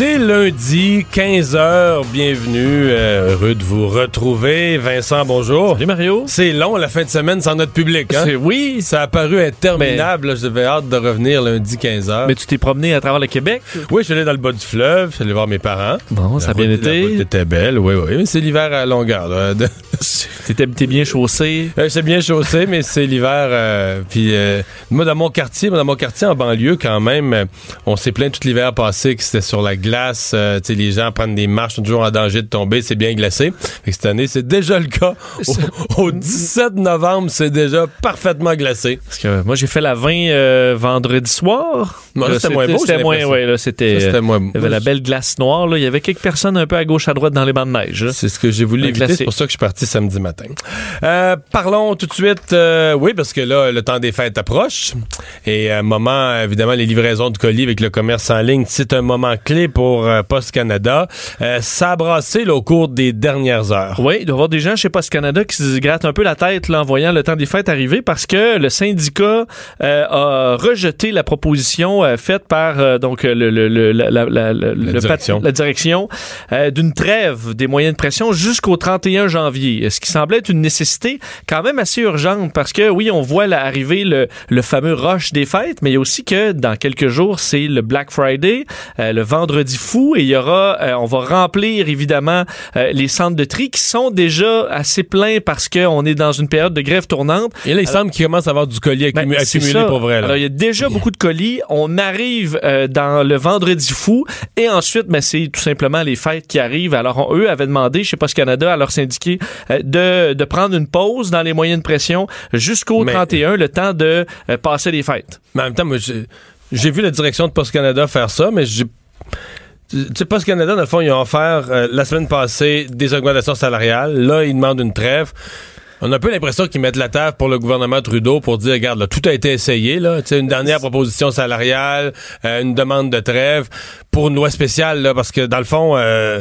C'est lundi, 15h. Bienvenue. euh, heureux de vous retrouver. Vincent, bonjour. Salut Mario. C'est long, la fin de semaine sans notre public. Hein? Oui, Ça a paru interminable. là. J'avais hâte de revenir lundi, 15h. mais tu t'es promené à travers le Québec? Oui, je suis allé dans le bas du fleuve. Je suis allé voir mes parents. Bon, ça a bien route- La route été. était belle, oui, oui. Mais c'est l'hiver à longueur. T'étais t'es bien chaussé? Euh, C'est bien chaussé, mais c'est l'hiver. euh, puis euh, moi, dans mon quartier, moi, dans mon quartier en banlieue, quand même, euh, on s'est plaint tout l'hiver passé que c'était sur la glace. Euh, tu sais, les gens prennent des marches, sont toujours en danger de tomber. C'est bien glacé. Fait que cette année, c'est déjà le cas. Au, au 17 novembre, c'est déjà parfaitement glacé. Parce que moi, j'ai fait la 20 euh, vendredi soir. C'était moins beau, C'était moins, ouais, là, c'était. Moins- Il y avait la belle glace noire, là. Il y avait quelques personnes un peu à gauche, à droite dans les bancs de neige. C'est ce que j'ai voulu éviter. C'est pour ça que je suis parti samedi matin. Euh, parlons tout de suite. euh, oui, parce que là, le temps des fêtes approche. Et un moment, évidemment, les livraisons de colis avec le commerce en ligne, c'est un moment clé pour euh, Post Canada. Euh, ça a brassé là, au cours des dernières heures. Oui, il doit y avoir des gens chez Post Canada qui se grattent un peu la tête là, en voyant le temps des fêtes arriver parce que le syndicat euh, a rejeté la proposition euh, faite par euh, donc le, le, le- la, la- la- le- direction. la direction euh, d'une trêve des moyens de pression jusqu'au 31 janvier. Ce qui semblait être une nécessité quand même assez urgente parce que oui, on voit là, arriver le, le fameux rush des fêtes, mais il y a aussi que dans quelques jours, c'est le Black Friday, euh, le vendredi fou et il y aura euh, on va remplir évidemment euh, les centres de tri qui sont déjà assez pleins parce qu'on est dans une période de grève tournante. Et là, il semble qu'il commence à avoir du colis Ben, accumu- c'est accumulé pour vrai. là. Alors, il y a déjà beaucoup de colis. On arrive euh, dans le vendredi fou et ensuite, ben, c'est tout simplement les fêtes qui arrivent. Alors, on- eux avaient demandé, chez Post Canada, à leurs syndiqués euh, de, de prendre une pause dans les moyens de pression jusqu'au Mais- 31, le temps de passer les fêtes. Mais en même temps, moi, j'ai j'ai vu la direction de Post Canada faire ça, mais j'ai. Tu sais, Post Canada, dans le fond, ils ont offert euh, la semaine passée des augmentations salariales. Là, ils demandent une trêve. On a un peu l'impression qu'ils mettent la table pour le gouvernement Trudeau pour dire, regarde, là, tout a été essayé, là. Une dernière proposition salariale, euh, une demande de trêve pour une loi spéciale, là, parce que dans le fond, euh,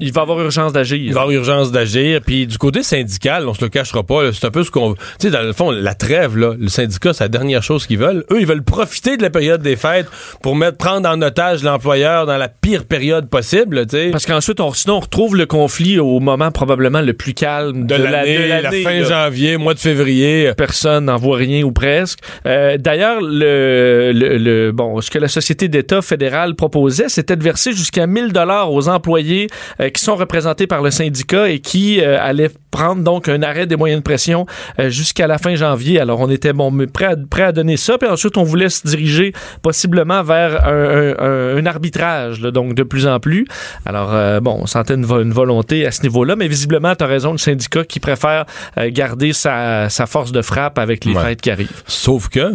Il va y avoir urgence d'agir. il va y avoir urgence d'agir. Puis du côté syndical, on se le cachera pas, c'est un peu ce qu'on... Tu sais, dans le fond, la trêve, là, le syndicat, c'est la dernière chose qu'ils veulent. Eux, ils veulent profiter de la période des fêtes pour mettre, prendre en otage l'employeur dans la pire période possible, sais. Parce qu'ensuite, on, sinon, on retrouve le conflit au moment probablement le plus calme De, de, la- l'année, la, l'année, fin là. janvier, mois de février. personne n'en voit rien ou presque. Euh, D'ailleurs, le, le, le- bon, ce que la Société d'État fédérale proposait, c'était de verser jusqu'à 1000 dollars aux employés qui sont représentés par le syndicat et qui euh, allaient prendre donc un arrêt des moyens de pression euh, jusqu'à la fin janvier. Alors, on était bon, prêt à, prêt à donner ça, puis ensuite, on voulait se diriger possiblement vers un, un- un- un arbitrage, là, donc de plus en plus. Alors, euh, bon, on sentait une, vo- une volonté à ce niveau-là, mais visiblement, tu as raison, le syndicat qui préfère euh, garder sa, sa force de frappe avec les Ouais. fêtes qui arrivent. Sauf que,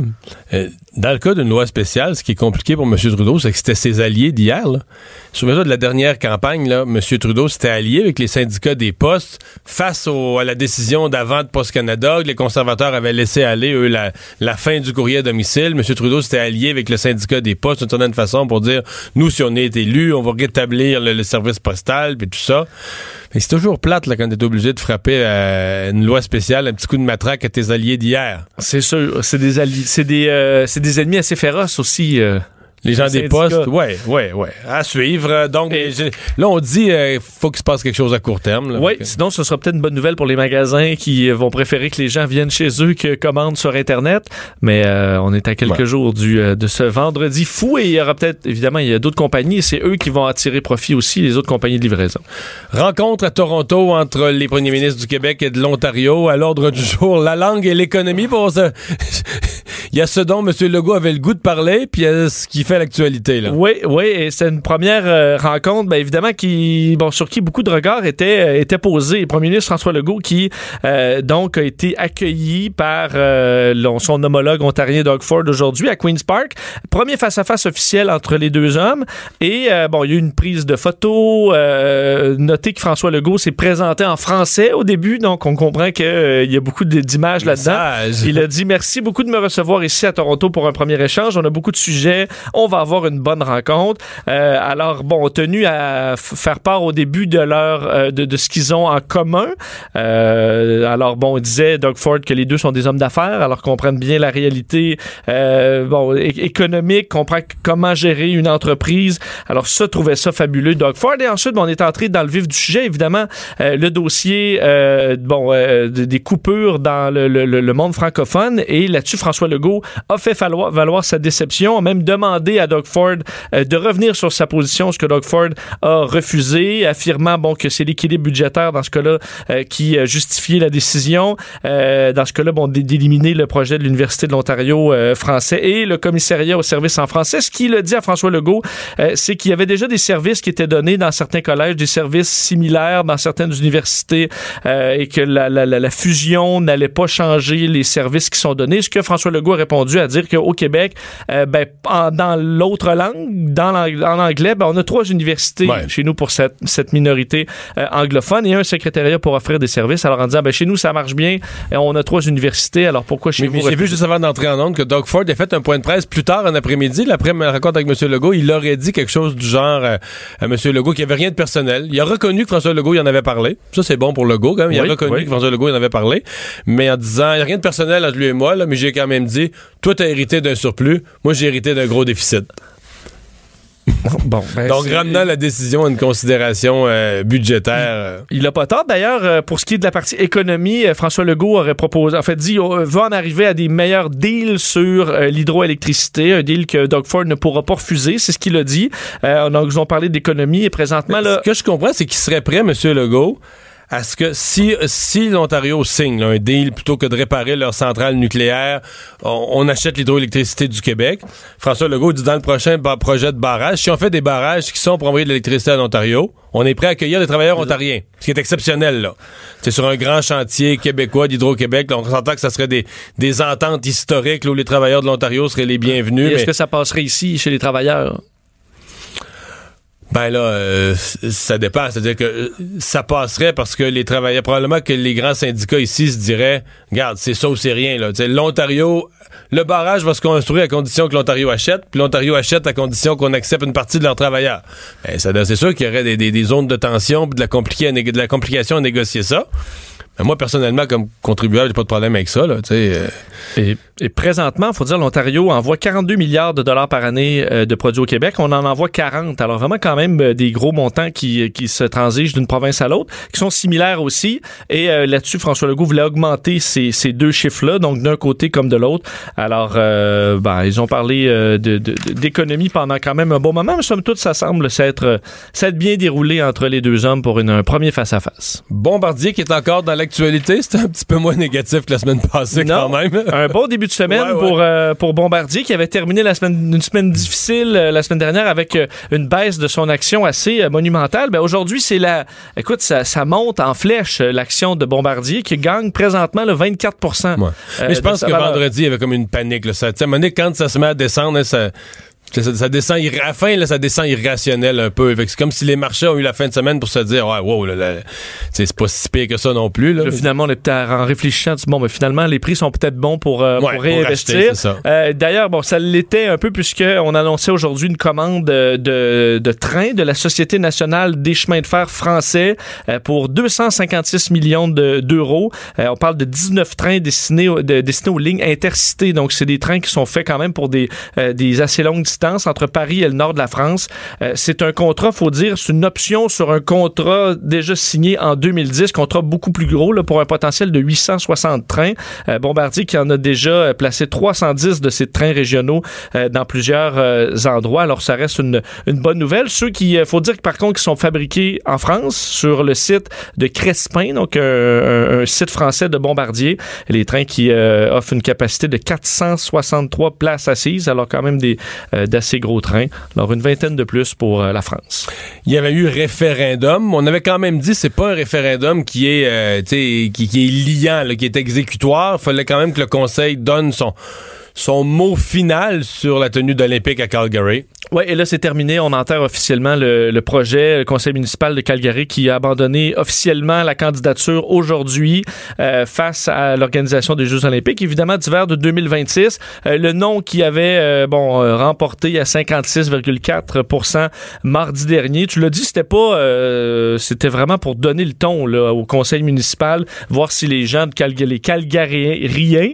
euh, dans le cas d'une loi spéciale, ce qui est compliqué pour M. Trudeau, c'est que c'était ses alliés d'hier. Souviens-toi de la dernière campagne, là, M. Trudeau s'était allié avec les syndicats des postes face à la décision d'avant de Post Canada, les conservateurs avaient laissé aller, eux, la, fin du courrier à domicile. M. Trudeau s'était allié avec le syndicat des postes d'une certaine façon pour dire, nous, si on est élu, on va rétablir le, service postal, puis tout ça. Mais c'est toujours plate là, quand t'es obligé de frapper euh, une loi spéciale, un petit coup de matraque à tes alliés d'hier. C'est sûr, c'est des alliés, c'est des, euh, c'est des ennemis assez féroces aussi. euh. Les gens des postes, ouais, ouais, ouais. À suivre. Euh, Donc, Et- là, on dit il faut qu'il se passe quelque chose à court terme. là. Oui, sinon ce sera peut-être une bonne nouvelle pour les magasins qui euh, vont préférer que les gens viennent chez eux que commandent sur Internet. Mais euh, on est à quelques Ouais. jours du, euh, de ce vendredi fou et il y aura peut-être, évidemment, il y a d'autres compagnies et c'est eux qui vont attirer profit aussi, les autres compagnies de livraison. Rencontre à Toronto entre les premiers ministres du Québec et de l'Ontario. À l'ordre du jour, la langue et l'économie. Pour ça. il y a ce dont M. Legault avait le goût de parler, puis il y a ce qui fait l'actualité. là. Oui, oui, et c'est une première euh, rencontre, bien évidemment, qui, bon, sur qui beaucoup de regards étaient, euh, étaient posés. Le premier ministre François Legault, qui euh, donc a été accueilli par euh, son homologue ontarien Doug Ford aujourd'hui à Queen's Park. Premier face-à-face officiel entre les deux hommes. Et euh, bon, il y a eu une prise de photos. Euh, notez que François Legault s'est présenté en français au début, donc on comprend qu'il y a beaucoup d'images là-dedans. Il a dit merci beaucoup de me recevoir ici à Toronto pour un premier échange. On a beaucoup de sujets. On va avoir une bonne rencontre. Euh, alors bon, tenu à faire part au début de leur euh, de, ce qu'ils ont en commun. Euh, alors bon, on disait Doug Ford que les deux sont des hommes d'affaires, alors qu'on prenne bien la réalité euh, bon économique, comprend comment gérer une entreprise. Alors ça trouvait ça fabuleux Doug Ford et ensuite bon, on est entré dans le vif du sujet évidemment euh, le dossier euh, bon de- des coupures dans le- le- le monde francophone et là-dessus François Legault a fait valoir, sa déception, a même demandé à Doug Ford euh, de revenir sur sa position, ce que Doug Ford a refusé, affirmant bon que c'est l'équilibre budgétaire dans ce cas-là euh, qui euh, justifiait la décision. Euh, dans ce cas-là, bon d'éliminer le projet de l'Université de l'Ontario euh, français et le commissariat aux services en français. Ce qu'il a dit à François Legault, c'est qu'il y avait déjà des services qui étaient donnés dans certains collèges, des services similaires dans certaines universités et que la, la- fusion n'allait pas changer les services qui sont donnés. Ce que François Legault répondu à dire qu'au Québec, euh, ben, en- dans l'autre langue, dans en anglais, ben, on a trois universités Ouais. chez nous pour cette, cette minorité euh, anglophone et un secrétariat pour offrir des services. Alors en disant, ben, chez nous, ça marche bien, et on a trois universités, alors pourquoi chez Mais vous... j'ai vu juste avant d'entrer en onde que Doug Ford a fait un point de presse plus tard en après-midi, là, après ma rencontre avec M. Legault. Il aurait dit quelque chose du genre euh, à M. Legault qu'il n'y avait rien de personnel. Il a reconnu que François Legault y en avait parlé. Ça, c'est bon pour Legault, quand même. Il Oui, a reconnu oui. que François Legault y en avait parlé. Mais en disant, il n'y a rien de personnel entre lui et moi, là, mais j'ai quand même dit, toi, t'as hérité d'un surplus. Moi, j'ai hérité d'un gros déficit. Bon, ben, Donc, ramenant la décision à une considération euh, budgétaire. euh, Il a pas tort. D'ailleurs, euh, pour ce qui est de la partie économie, euh, François Legault aurait proposé, en fait, dit, euh, va en arriver à des meilleurs deals sur euh, l'hydroélectricité, un deal que Doug Ford ne pourra pas refuser. C'est ce qu'il a dit. Euh, donc, ils ont parlé d'économie et présentement, là, Ce que je comprends, c'est qu'il serait prêt, M. Legault, à ce que si, si l'Ontario signe là, un deal plutôt que de réparer leur centrale nucléaire, on, on achète l'hydroélectricité du Québec. François Legault dit dans le prochain projet de barrage, si on fait des barrages qui sont pour envoyer de l'électricité à l'Ontario, on est prêt à accueillir des travailleurs ontariens, ce qui est exceptionnel là. C'est sur un grand chantier québécois d'Hydro-Québec. On s'entend que ça serait des, des ententes historiques là, où les travailleurs de l'Ontario seraient les bienvenus. est-ce mais- que ça passerait ici chez les travailleurs? Ben là, euh, ça dépend. C'est-à-dire que euh, ça passerait parce que les travailleurs, probablement que les grands syndicats ici se diraient, regarde, c'est ça ou c'est rien. Là. L'Ontario, le barrage va se construire à condition que l'Ontario achète, puis l'Ontario achète à condition qu'on accepte une partie de leurs travailleurs. Ben, c'est sûr qu'il y aurait des, des- des zones de tension, de la, de la complication à négocier ça. Ben, moi, personnellement, comme contribuable, j'ai pas de problème avec ça. Là, tu sais, euh, Et, et présentement, il faut dire, l'Ontario envoie 42 milliards de dollars par année euh, de produits au Québec. On en envoie 40. Alors vraiment quand même euh, des gros montants qui, qui se transigent d'une province à l'autre, qui sont similaires aussi. Et euh, là-dessus, François Legault voulait augmenter ces, ces deux chiffres-là, donc d'un côté comme de l'autre. Alors, euh, ben, ils ont parlé euh, de- de- de- d'économie pendant quand même un bon moment, mais somme toute, ça semble s'être euh, s'être bien déroulé entre les deux hommes pour une- un premier face-à-face. Bombardier qui est encore dans l'actualité, c'est un petit peu moins négatif que la semaine passée Non. quand même. un bon début de semaine Ouais, ouais. pour euh, pour Bombardier qui avait terminé la semaine une semaine difficile euh, la semaine dernière avec euh, une baisse de son action assez monumentale. Ben aujourd'hui c'est la écoute ça, ça monte en flèche l'action de Bombardier qui gagne présentement le 24 Ouais. Mais je pense que valeur. vendredi, il y avait comme une panique. Là. Ça, tu sais, à un moment donné, quand ça se met à descendre, ça, ça, ça descend irra- à la fin, là, ça descend irrationnel un peu. C'est comme si les marchés ont eu la fin de semaine pour se dire Ouais, wow, c'est pas si pire que ça non plus. Là. Là, finalement, on est peut-être en réfléchissant, on dit, bon, mais finalement, les prix sont peut-être bons pour, euh, Ouais, pour pour réinvestir. Euh, D'ailleurs, bon, ça l'était un peu puisqu'on annonçait aujourd'hui une commande euh, de, de train de la Société nationale des chemins de fer français euh, pour 256 millions de- d'euros. On parle de 19 trains destinés, au- de- destinés aux lignes intercités. Donc, c'est des trains qui sont faits quand même pour des, des assez longues distances entre Paris et le nord de la France. Euh, c'est un contrat, faut dire, c'est une option sur un contrat déjà signé en 2010, contrat beaucoup plus gros là, pour un potentiel de 860 trains. Euh, Bombardier qui en a déjà euh, placé 310 de ces trains régionaux dans plusieurs endroits. Alors ça reste une, bonne nouvelle. Ceux qui, faut dire que par contre, qui sont fabriqués en France sur le site de Crespin, donc un, un- site français de Bombardier. Les trains qui offrent une capacité de 463 places assises, alors quand même des d'assez gros trains. Alors une vingtaine de plus pour euh, la France. Il y avait eu référendum. On avait quand même dit c'est pas un référendum qui est euh, liant, qui est exécutoire. Fallait quand même que le Conseil donne son son mot final sur la tenue d'Olympique à Calgary. Oui, et là, c'est terminé. On enterre officiellement le, projet, le conseil municipal de Calgary qui a abandonné officiellement la candidature aujourd'hui euh, face à l'organisation des Jeux olympiques, évidemment d'hiver de 2026. Euh, le nom qui avait euh, bon euh, remporté à 56,4 mardi dernier. Tu l'as dit, c'était pas, c'était vraiment pour donner le ton là, au conseil municipal, voir si les gens de Calgary, les Calgariens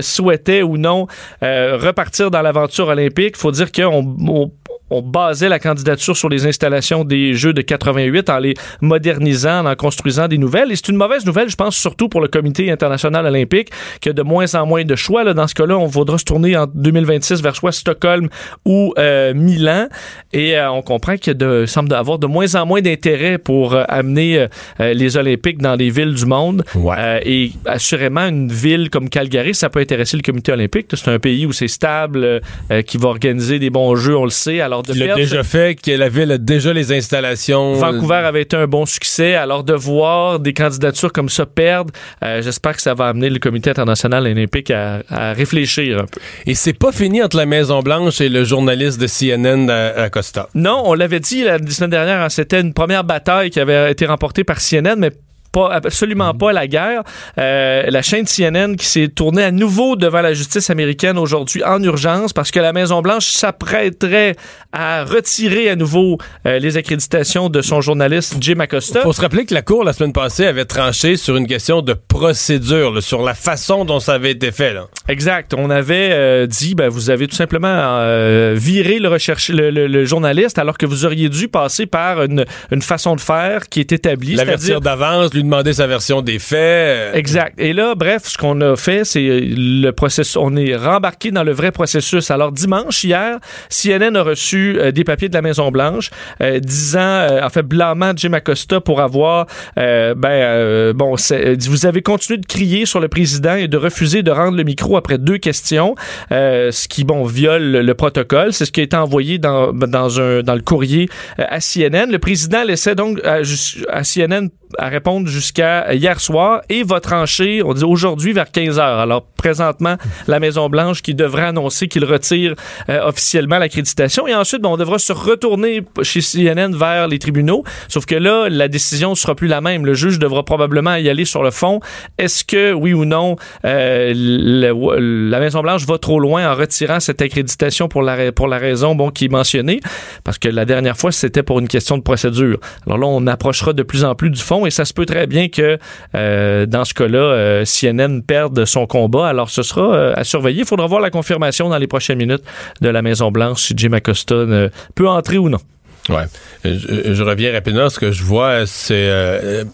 souhaitaient ou non euh, repartir dans l'aventure olympique. Faut dire qu'on on, basait la candidature sur les installations des Jeux de 88 en les modernisant, en construisant des nouvelles. Et c'est une mauvaise nouvelle, je pense, surtout pour le Comité international olympique, qui a de moins en moins de choix. Là. Dans ce cas-là, on voudra se tourner en 2026 vers soit Stockholm ou euh, Milan. Et euh, on comprend qu'il de, semble avoir de moins en moins d'intérêt pour euh, amener les Olympiques dans les villes du monde. Ouais. Et assurément, une ville comme Calgary, ça peut intéresser le comité olympique. C'est un pays où c'est stable, qui va organiser des bons jeux, on le sait. Alors de Il l'a déjà fait, que la ville a déjà les installations. Vancouver avait été un bon succès. Alors de voir des candidatures comme ça perdre, euh, j'espère que ça va amener le Comité international olympique à, à réfléchir un peu. Et c'est pas fini entre la Maison Blanche et le journaliste de CNN à, à Costa. Non, on l'avait dit la semaine dernière, hein, c'était une première bataille qui avait été remportée par CNN, mais pas, absolument pas la guerre. Euh, la chaîne CNN qui s'est tournée à nouveau devant la justice américaine aujourd'hui en urgence parce que la Maison-Blanche s'apprêterait à retirer à nouveau euh, les accréditations de son journaliste Jim Acosta. Faut se rappeler que la Cour, la semaine passée, avait tranché sur une question de procédure, là, sur la façon dont ça avait été fait. Là. Exact. On avait euh, dit, ben, vous avez tout simplement euh, viré le, recherche, le, le- le journaliste alors que vous auriez dû passer par une, une façon de faire qui est établie. L'avertir c'est-à-dire- d'avance, lui demander sa version des faits. euh, Exact. Et là, bref, ce qu'on a fait, c'est euh, le processus. On est rembarqué dans le vrai processus. Alors dimanche hier, CNN a reçu euh, des papiers de la Maison Blanche euh, disant, euh, en fait, blâmant Jim Acosta pour avoir, ben, bon, vous avez continué de crier sur le président et de refuser de rendre le micro après deux questions, ce qui, bon, viole le, le protocole. C'est ce qui a été envoyé dans dans un dans le courrier à CNN. Le président laissait donc à CNN à répondre jusqu'à hier soir et va trancher, on dit aujourd'hui vers 15 heures. Alors présentement, la Maison Blanche qui devrait annoncer qu'il retire euh, officiellement l'accréditation et ensuite, bon, on devra se retourner chez CNN vers les tribunaux. Sauf que là, la décision sera plus la même. Le juge devra probablement y aller sur le fond. Est-ce que oui ou non euh, la Maison Blanche va trop loin en retirant cette accréditation pour la pour la raison bon qui est mentionnée? Parce que la dernière fois c'était pour une question de procédure. Alors là, on approchera de plus en plus du fond et ça se peut très bien que euh, dans ce cas-là, euh, CNN perde son combat. Alors ce sera euh, à surveiller. Il faudra voir la confirmation dans les prochaines minutes de la Maison Blanche si Jim Acosta ne peut entrer ou non. Ouais. Je, je reviens rapidement. Ce que je vois, c'est euh,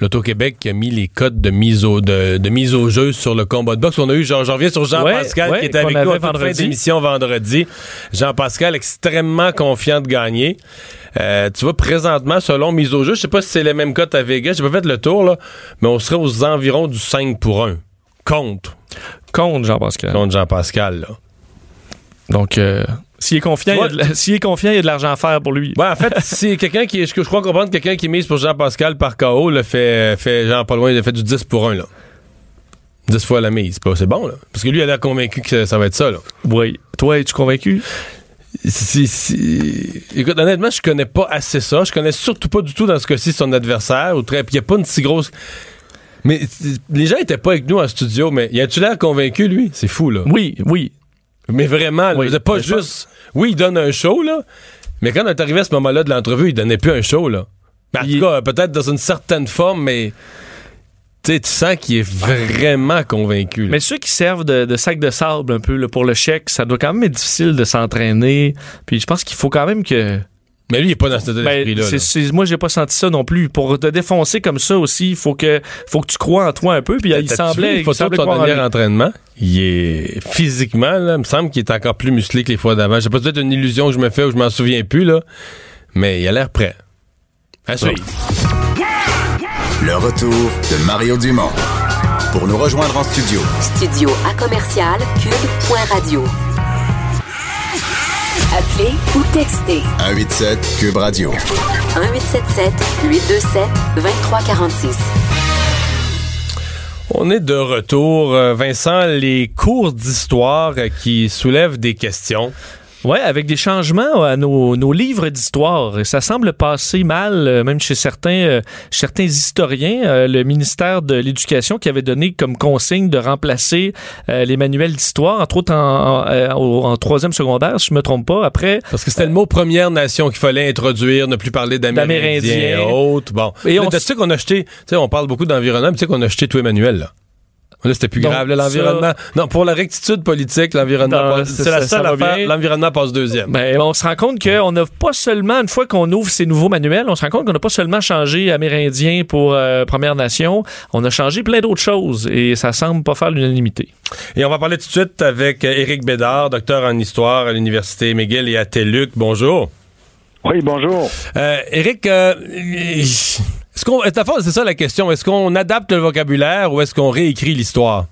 l'Auto-Québec qui a mis les codes de mise au, de, de mise au jeu sur le combat de boxe. On a eu, j'en reviens sur Jean-Pascal Ouais, qui était avec nous en fin vendredi. d'émission vendredi. Jean-Pascal extrêmement confiant de gagner. Euh, tu vois, présentement, selon mise au jeu, je sais pas si c'est les mêmes cotes à Vegas, j'ai pas fait le tour, là, mais on serait aux environs du 5 pour 1. Contre. Contre Jean-Pascal. Contre Jean-Pascal, là. Donc, euh, s'il est confiant, il y a de s'il est confiant, il y a de l'argent à faire pour lui. Ouais, en fait, c'est quelqu'un qui, je, je crois comprendre, quelqu'un qui mise pour Jean-Pascal par KO, le fait, fait genre pas loin, il a fait du 10 pour 1, là. 10 fois la mise. C'est bon, là. Parce que lui, il a l'air convaincu que ça, ça va être ça, là. Oui. Toi, es-tu convaincu? Si- si- Écoute, honnêtement, je connais pas assez ça. Je connais surtout pas du tout dans ce cas-ci son adversaire. Ou très... Puis il y a pas une si grosse. Mais les gens étaient pas avec nous en studio, mais y a-tu l'air convaincu, lui? C'est fou, là. Oui, oui. Mais vraiment, là, Oui. c'est pas juste. Oui, il donne un show, là. Mais quand on est arrivé à ce moment-là de l'entrevue, il donnait plus un show, là. Mais en Il- tout cas, peut-être dans une certaine forme, mais. tu sais, tu sens qu'il est vraiment convaincu. là. Mais ceux qui servent de, de sac de sable un peu là, pour le chèque, ça doit quand même être difficile de s'entraîner. Puis je pense qu'il faut quand même que. Mais lui, il est pas dans cet état Ben, là. moi, j'ai pas senti ça non plus. Pour te défoncer comme ça aussi, il faut que, faut que tu crois en toi un peu. Puis il vu semblait, une il semblait en dernier entraînement? Il est physiquement, là, il me semble qu'il est encore plus musclé que les fois d'avant. Je sais pas, c'est peut-être une illusion que je me fais ou je m'en souviens plus, là. Mais il a l'air prêt. À suivre. Le retour de Mario Dumont. Pour nous rejoindre en studio, Studio à commercial cube.radio. Appelez ou textez 187 Cube Radio. 1877 827 2346. On est de retour. Euh, Vincent, les cours d'histoire euh, qui soulèvent des questions. Ouais, avec des changements à nos, nos livres d'histoire. Ça semble passer mal, euh, même chez certains, euh, certains historiens. Euh, le ministère de l'Éducation qui avait donné comme consigne de remplacer euh, les manuels d'histoire, entre autres en, en, euh, au- en troisième secondaire, si je me trompe pas. Après, Parce que c'était le mot Première Nation qu'il fallait introduire, ne plus parler d'Amérindiens et autres. Bon. Et on tu sais qu'on a jeté, tu sais, on parle beaucoup d'environnement, mais tu sais qu'on a jeté tout Emmanuel, là. Là, c'était plus Donc, grave, l'environnement. Non, pour la rectitude politique, l'environnement, passe- c'est c'est la seule ça affaire. L'environnement passe deuxième. Ben, on se rend compte qu'on n'a pas seulement, une fois qu'on ouvre ces nouveaux manuels, on se rend compte qu'on n'a pas seulement changé Amérindien pour euh, Première Nation, on a changé plein d'autres choses et ça semble pas faire l'unanimité. Et on va parler tout de suite avec euh, Éric Bédard, docteur en histoire à l'Université McGill et à TELUC. Bonjour. Oui, bonjour. Euh, Éric, euh, est-ce qu'on, c'est ça la question. Est-ce qu'on adapte le vocabulaire ou est-ce qu'on réécrit l'histoire?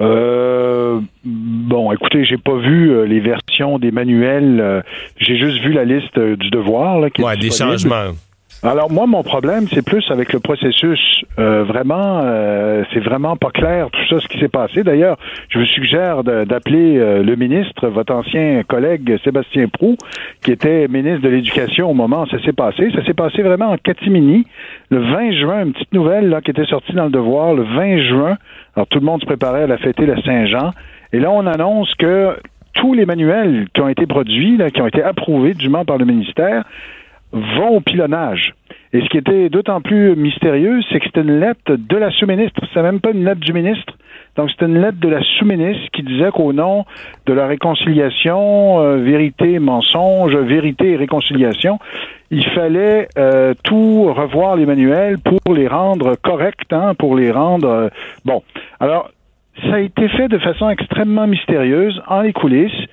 Euh, bon, écoutez, j'ai pas vu euh, les versions des manuels. euh, j'ai juste vu la liste du devoir. Là, qui est Ouais, des changements. Alors moi, mon problème, c'est plus avec le processus. Euh, vraiment, euh, c'est vraiment pas clair tout ça, ce qui s'est passé. D'ailleurs, je vous suggère d'appeler euh, le ministre, votre ancien collègue Sébastien Prou, qui était ministre de l'Éducation au moment où ça s'est passé. Ça s'est passé vraiment en catimini. Le 20 juin, une petite nouvelle là qui était sortie dans le Devoir. Le 20 juin, alors tout le monde se préparait à la fêter la Saint-Jean. Et là, on annonce que tous les manuels qui ont été produits, là, qui ont été approuvés dûment par le ministère, vont au pilonnage. Et ce qui était d'autant plus mystérieux, c'est que c'était une lettre de la sous-ministre. C'est même pas une lettre du ministre. Donc, c'était une lettre de la sous-ministre qui disait qu'au nom de la réconciliation, euh, vérité, mensonge, vérité et réconciliation, il fallait euh, tout revoir les manuels pour les rendre corrects, hein, pour les rendre... euh, bon, alors, ça a été fait de façon extrêmement mystérieuse, en les coulisses,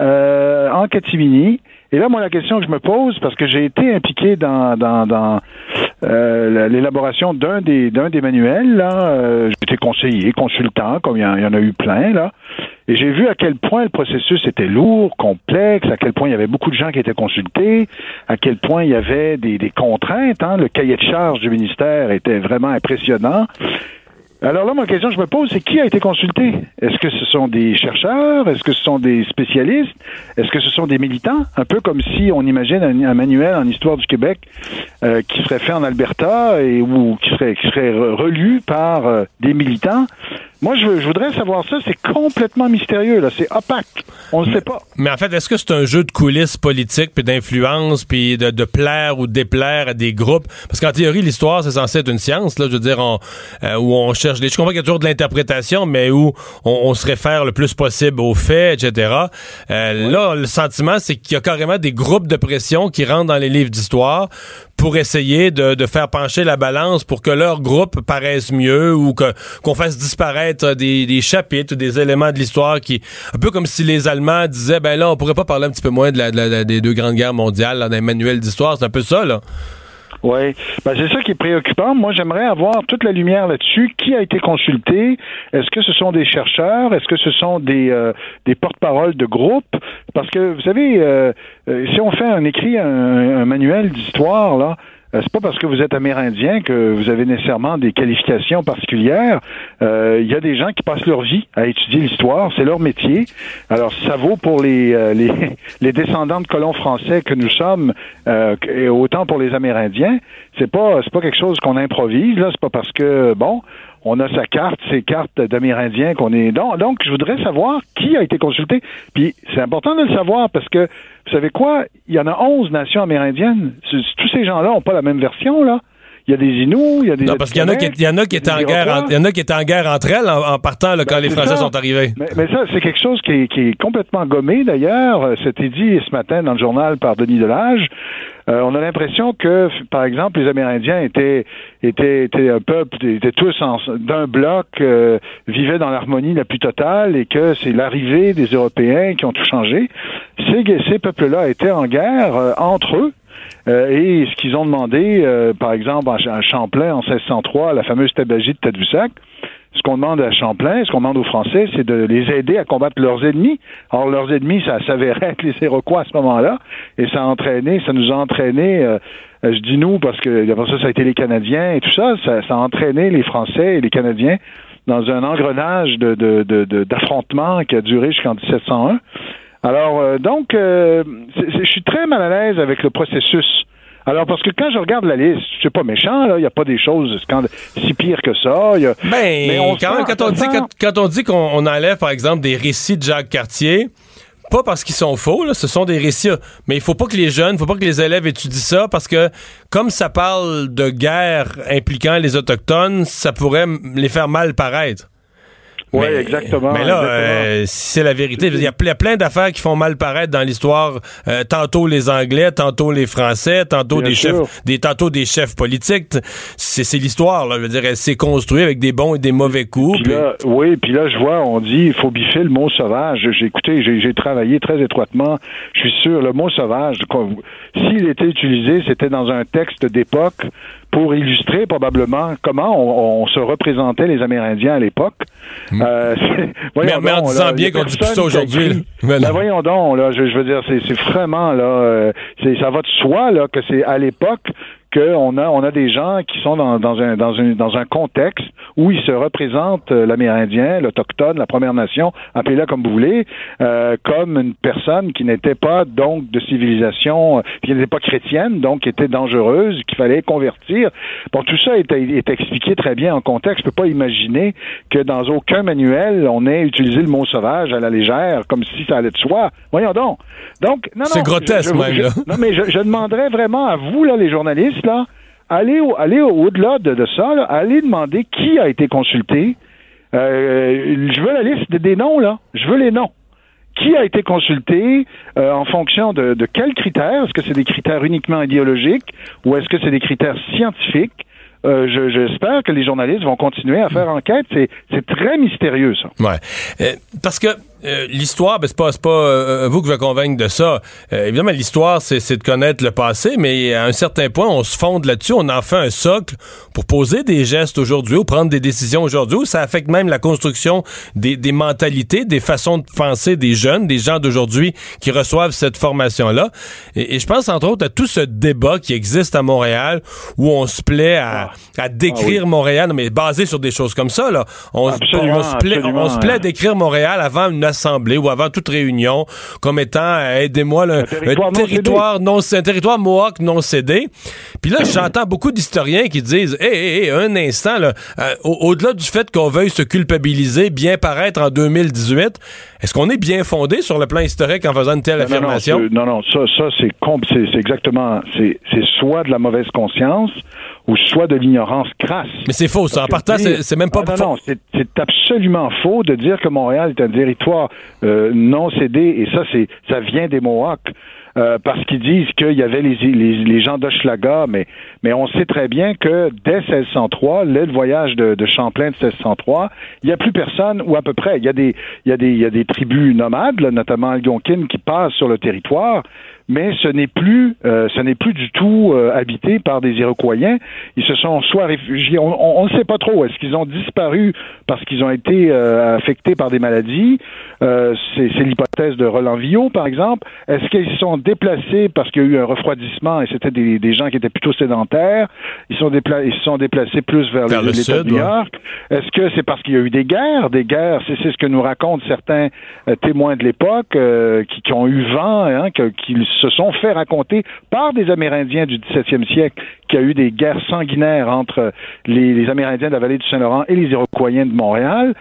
euh, en catimini. Et là, moi, la question que je me pose, parce que j'ai été impliqué dans, dans, dans euh, la- l'élaboration d'un des, des manuels, là, euh, j'étais conseiller, consultant, comme il y, en- il y en a eu plein, là, et j'ai vu à quel point le processus était lourd, complexe, à quel point il y avait beaucoup de gens qui étaient consultés, à quel point il y avait des, des contraintes. Hein, le cahier de charge du ministère était vraiment impressionnant. Alors là, ma question que je me pose, c'est qui a été consulté? Est-ce que ce sont des chercheurs? Est-ce que ce sont des spécialistes? Est-ce que ce sont des militants? Un peu comme si on imagine un, manuel en histoire du Québec euh, qui serait fait en Alberta et ou qui serait, qui serait re- relu par euh, des militants. Moi, je, je voudrais savoir ça. C'est complètement mystérieux, là. C'est opaque. On ne sait pas. Mais en fait, est-ce que c'est un jeu de coulisses politiques puis d'influence puis de, de plaire ou déplaire à des groupes? Parce qu'en théorie, l'histoire c'est censé être une science, là. Je veux dire, on, euh, où on cherche. Les, je comprends qu'il y a toujours de l'interprétation, mais où on, on se réfère le plus possible aux faits, etc. Euh, Là, le sentiment, c'est qu'il y a carrément des groupes de pression qui rentrent dans les livres d'histoire pour essayer de, de faire pencher la balance pour que leur groupe paraisse mieux ou que qu'on fasse disparaître des, des chapitres ou des éléments de l'histoire qui un peu comme si les Allemands disaient ben là on pourrait pas parler un petit peu moins de la, la- des deux grandes guerres mondiales là, dans les manuels d'histoire. C'est un peu ça là Oui, ben, c'est ça qui est préoccupant. Moi, j'aimerais avoir toute la lumière là-dessus. Qui a été consulté? Est-ce que ce sont des chercheurs? Est-ce que ce sont des euh, des porte-paroles de groupes Parce que vous savez, euh, euh, si on fait un écrit un, un manuel d'histoire là. Euh, C'est pas parce que vous êtes amérindien que vous avez nécessairement des qualifications particulières. Euh, Il y a des gens qui passent leur vie à étudier l'histoire, c'est leur métier. Alors ça vaut pour les, euh, les, les descendants de colons français que nous sommes, euh, et autant pour les Amérindiens. C'est pas c'est pas quelque chose qu'on improvise là. C'est pas parce que bon on a sa carte, ses cartes d'Amérindiens qu'on est. Donc, donc, je voudrais savoir qui a été consulté. Puis, c'est important de le savoir parce que, vous savez quoi? Il y en a 11 nations amérindiennes. Tous ces gens-là n'ont pas la même version, là. Il y a des Inuits, il y a des Non, parce qu'il y en a qui, il y en a qui étaient en guerre, il y en a qui étaient en guerre entre elles en, en partant là, quand Ben, les c'est Français ça. sont arrivés. Mais, mais ça, c'est quelque chose qui est, qui est complètement gommé, d'ailleurs. Euh, C'était dit ce matin dans le journal par Denis Delage. Euh, on a l'impression que, par exemple, les Amérindiens étaient, étaient, étaient un peuple, étaient tous d'un bloc, euh, vivaient dans l'harmonie la plus totale et que c'est l'arrivée des Européens qui ont tout changé. Ces, ces peuples-là étaient en guerre euh, entre eux. Euh, et ce qu'ils ont demandé, euh, par exemple, à Ch- à Champlain en 1603, la fameuse tabagie de Tadoussac, ce qu'on demande à Champlain, ce qu'on demande aux Français, c'est de les aider à combattre leurs ennemis. Or, leurs ennemis, ça s'avérait être les Iroquois à ce moment-là, et ça a entraîné, ça nous a entraîné, euh, euh, je dis nous parce que après ça, ça a été les Canadiens et tout ça, ça, a entraîné les Français et les Canadiens dans un engrenage de, de, de, de- d'affrontements qui a duré jusqu'en 1701. Alors, euh, donc, euh, je suis très mal à l'aise avec le processus. Alors, parce que quand je regarde la liste, c'est pas méchant, là, il n'y a pas des choses si pires que ça. il y a- Ben, Mais on quand, même, sent- quand, on dit, quand, quand on dit qu'on on enlève, par exemple, des récits de Jacques Cartier, pas parce qu'ils sont faux, là, ce sont des récits, mais il faut pas que les jeunes, il faut pas que les élèves étudient ça parce que comme ça parle de guerre impliquant les autochtones, ça pourrait les faire mal paraître. Oui, exactement. Mais là, exactement. euh, c'est la vérité, il y a ple- plein d'affaires qui font mal paraître dans l'histoire. Euh, tantôt les Anglais, tantôt les Français, tantôt Bien des sûr. chefs, des tantôt des chefs politiques. C'est c'est l'histoire. Là, je veux dire, elle s'est construite avec des bons et des mauvais coups. Puis puis- là, oui, puis là, je vois, on dit, il faut biffer le mot sauvage. J'ai écouté, j'ai j'ai travaillé très étroitement. Je suis sûr, le mot sauvage, s'il était utilisé, c'était dans un texte d'époque pour illustrer probablement comment on, on se représentait les Amérindiens à l'époque. Euh, c'est- voyons Hmm. Mais- mais en donc, disant là, bien qu'on dit plus ça aujourd'hui. Mais Ben voyons donc, là, je, je veux dire, c'est c'est vraiment là, euh, c'est- ça va de soi là que c'est à l'époque qu'on a on a des gens qui sont dans, dans un dans un dans un contexte où ils se représentent euh, l'Amérindien, l'autochtone, la Première Nation, appelez-la comme vous voulez, euh, comme une personne qui n'était pas donc de civilisation, euh, qui n'était pas chrétienne, donc qui était dangereuse, qu'il fallait convertir. Bon, tout ça est, est expliqué très bien en contexte. Je peux pas imaginer que dans aucun manuel on ait utilisé le mot sauvage à la légère, comme si ça allait de soi. Voyons donc. Donc, non, C'est non, grotesque, je- je- même, je- là. non, mais je, je demanderais vraiment à vous, là, les journalistes, là, allez, au- allez au- au-delà de, de ça, là, allez demander qui a été consulté. Euh, je veux la liste des- des noms, là. Je veux les noms. Qui a été consulté euh, en fonction de, de quels critères? Est-ce que c'est des critères uniquement idéologiques ou est-ce que c'est des critères scientifiques? Euh, je- J'espère que les journalistes vont continuer à faire enquête. C'est c'est très mystérieux, ça. Ouais. Euh, parce que euh, l'histoire, ben, c'est pas, c'est pas euh, vous que je vais convaincre de ça. Euh, évidemment, l'histoire, c'est, c'est de connaître le passé, mais à un certain point, on se fonde là-dessus, on en fait un socle pour poser des gestes aujourd'hui ou prendre des décisions aujourd'hui. Ça affecte même la construction des, des mentalités, des façons de penser des jeunes, des gens d'aujourd'hui qui reçoivent cette formation-là. Et, et je pense, entre autres, à tout ce débat qui existe à Montréal où on se plaît à, à décrire Montréal, non, mais basé sur des choses comme ça. Là. On, se- Absolument, on se plaît, on se plaît à décrire Montréal avant une ou avant toute réunion comme étant, euh, aidez-moi, un territoire non territoire non, un territoire Mohawk non cédé. Puis là, j'entends beaucoup d'historiens qui disent, hé, hé, hé, un instant, là, euh, au- au-delà du fait qu'on veuille se culpabiliser, bien paraître en 2018, est-ce qu'on est bien fondé sur le plan historique en faisant une telle Non, non, affirmation? c'est- Non, non, ça, ça c'est exactement, c'est soit de la mauvaise conscience ou soit de l'ignorance crasse. Mais c'est faux, ça. En partant, c'est même pas Ah, faux. non, non, c'est c'est absolument faux de dire que Montréal est un territoire euh, non cédé, et ça, c'est ça vient des Mohawks. euh, parce qu'ils disent qu'il y avait les, les, les gens d'Hochelaga, mais, mais on sait très bien que dès 1603, là, le voyage de, de Champlain de 1603, il n'y a plus personne, ou à peu près. Il y a des, il y a des, il y a des tribus nomades, là, notamment algonquines, qui passent sur le territoire, mais ce n'est plus, euh, ce n'est plus du tout euh, habité par des Iroquois. Ils se sont soit réfugiés, on ne sait pas trop. Est-ce qu'ils ont disparu parce qu'ils ont été euh, affectés par des maladies? Euh, C'est l'hypothèse de Roland Villot, par exemple. Est-ce qu'ils se sont déplacés parce qu'il y a eu un refroidissement et c'était des, des gens qui étaient plutôt sédentaires? Ils sont ils se sont déplacés plus vers, Vers l'État sud, de New ouais. York. Est-ce que c'est parce qu'il y a eu des guerres, des guerres C'est ce que nous racontent certains euh, témoins de l'époque euh, qui, qui ont eu vent, hein, que- qui se sont fait raconter par des Amérindiens du 17e siècle qu'il y a eu des guerres sanguinaires entre les, Amérindiens de la vallée du Saint-Laurent et les Iroquois de Montréal.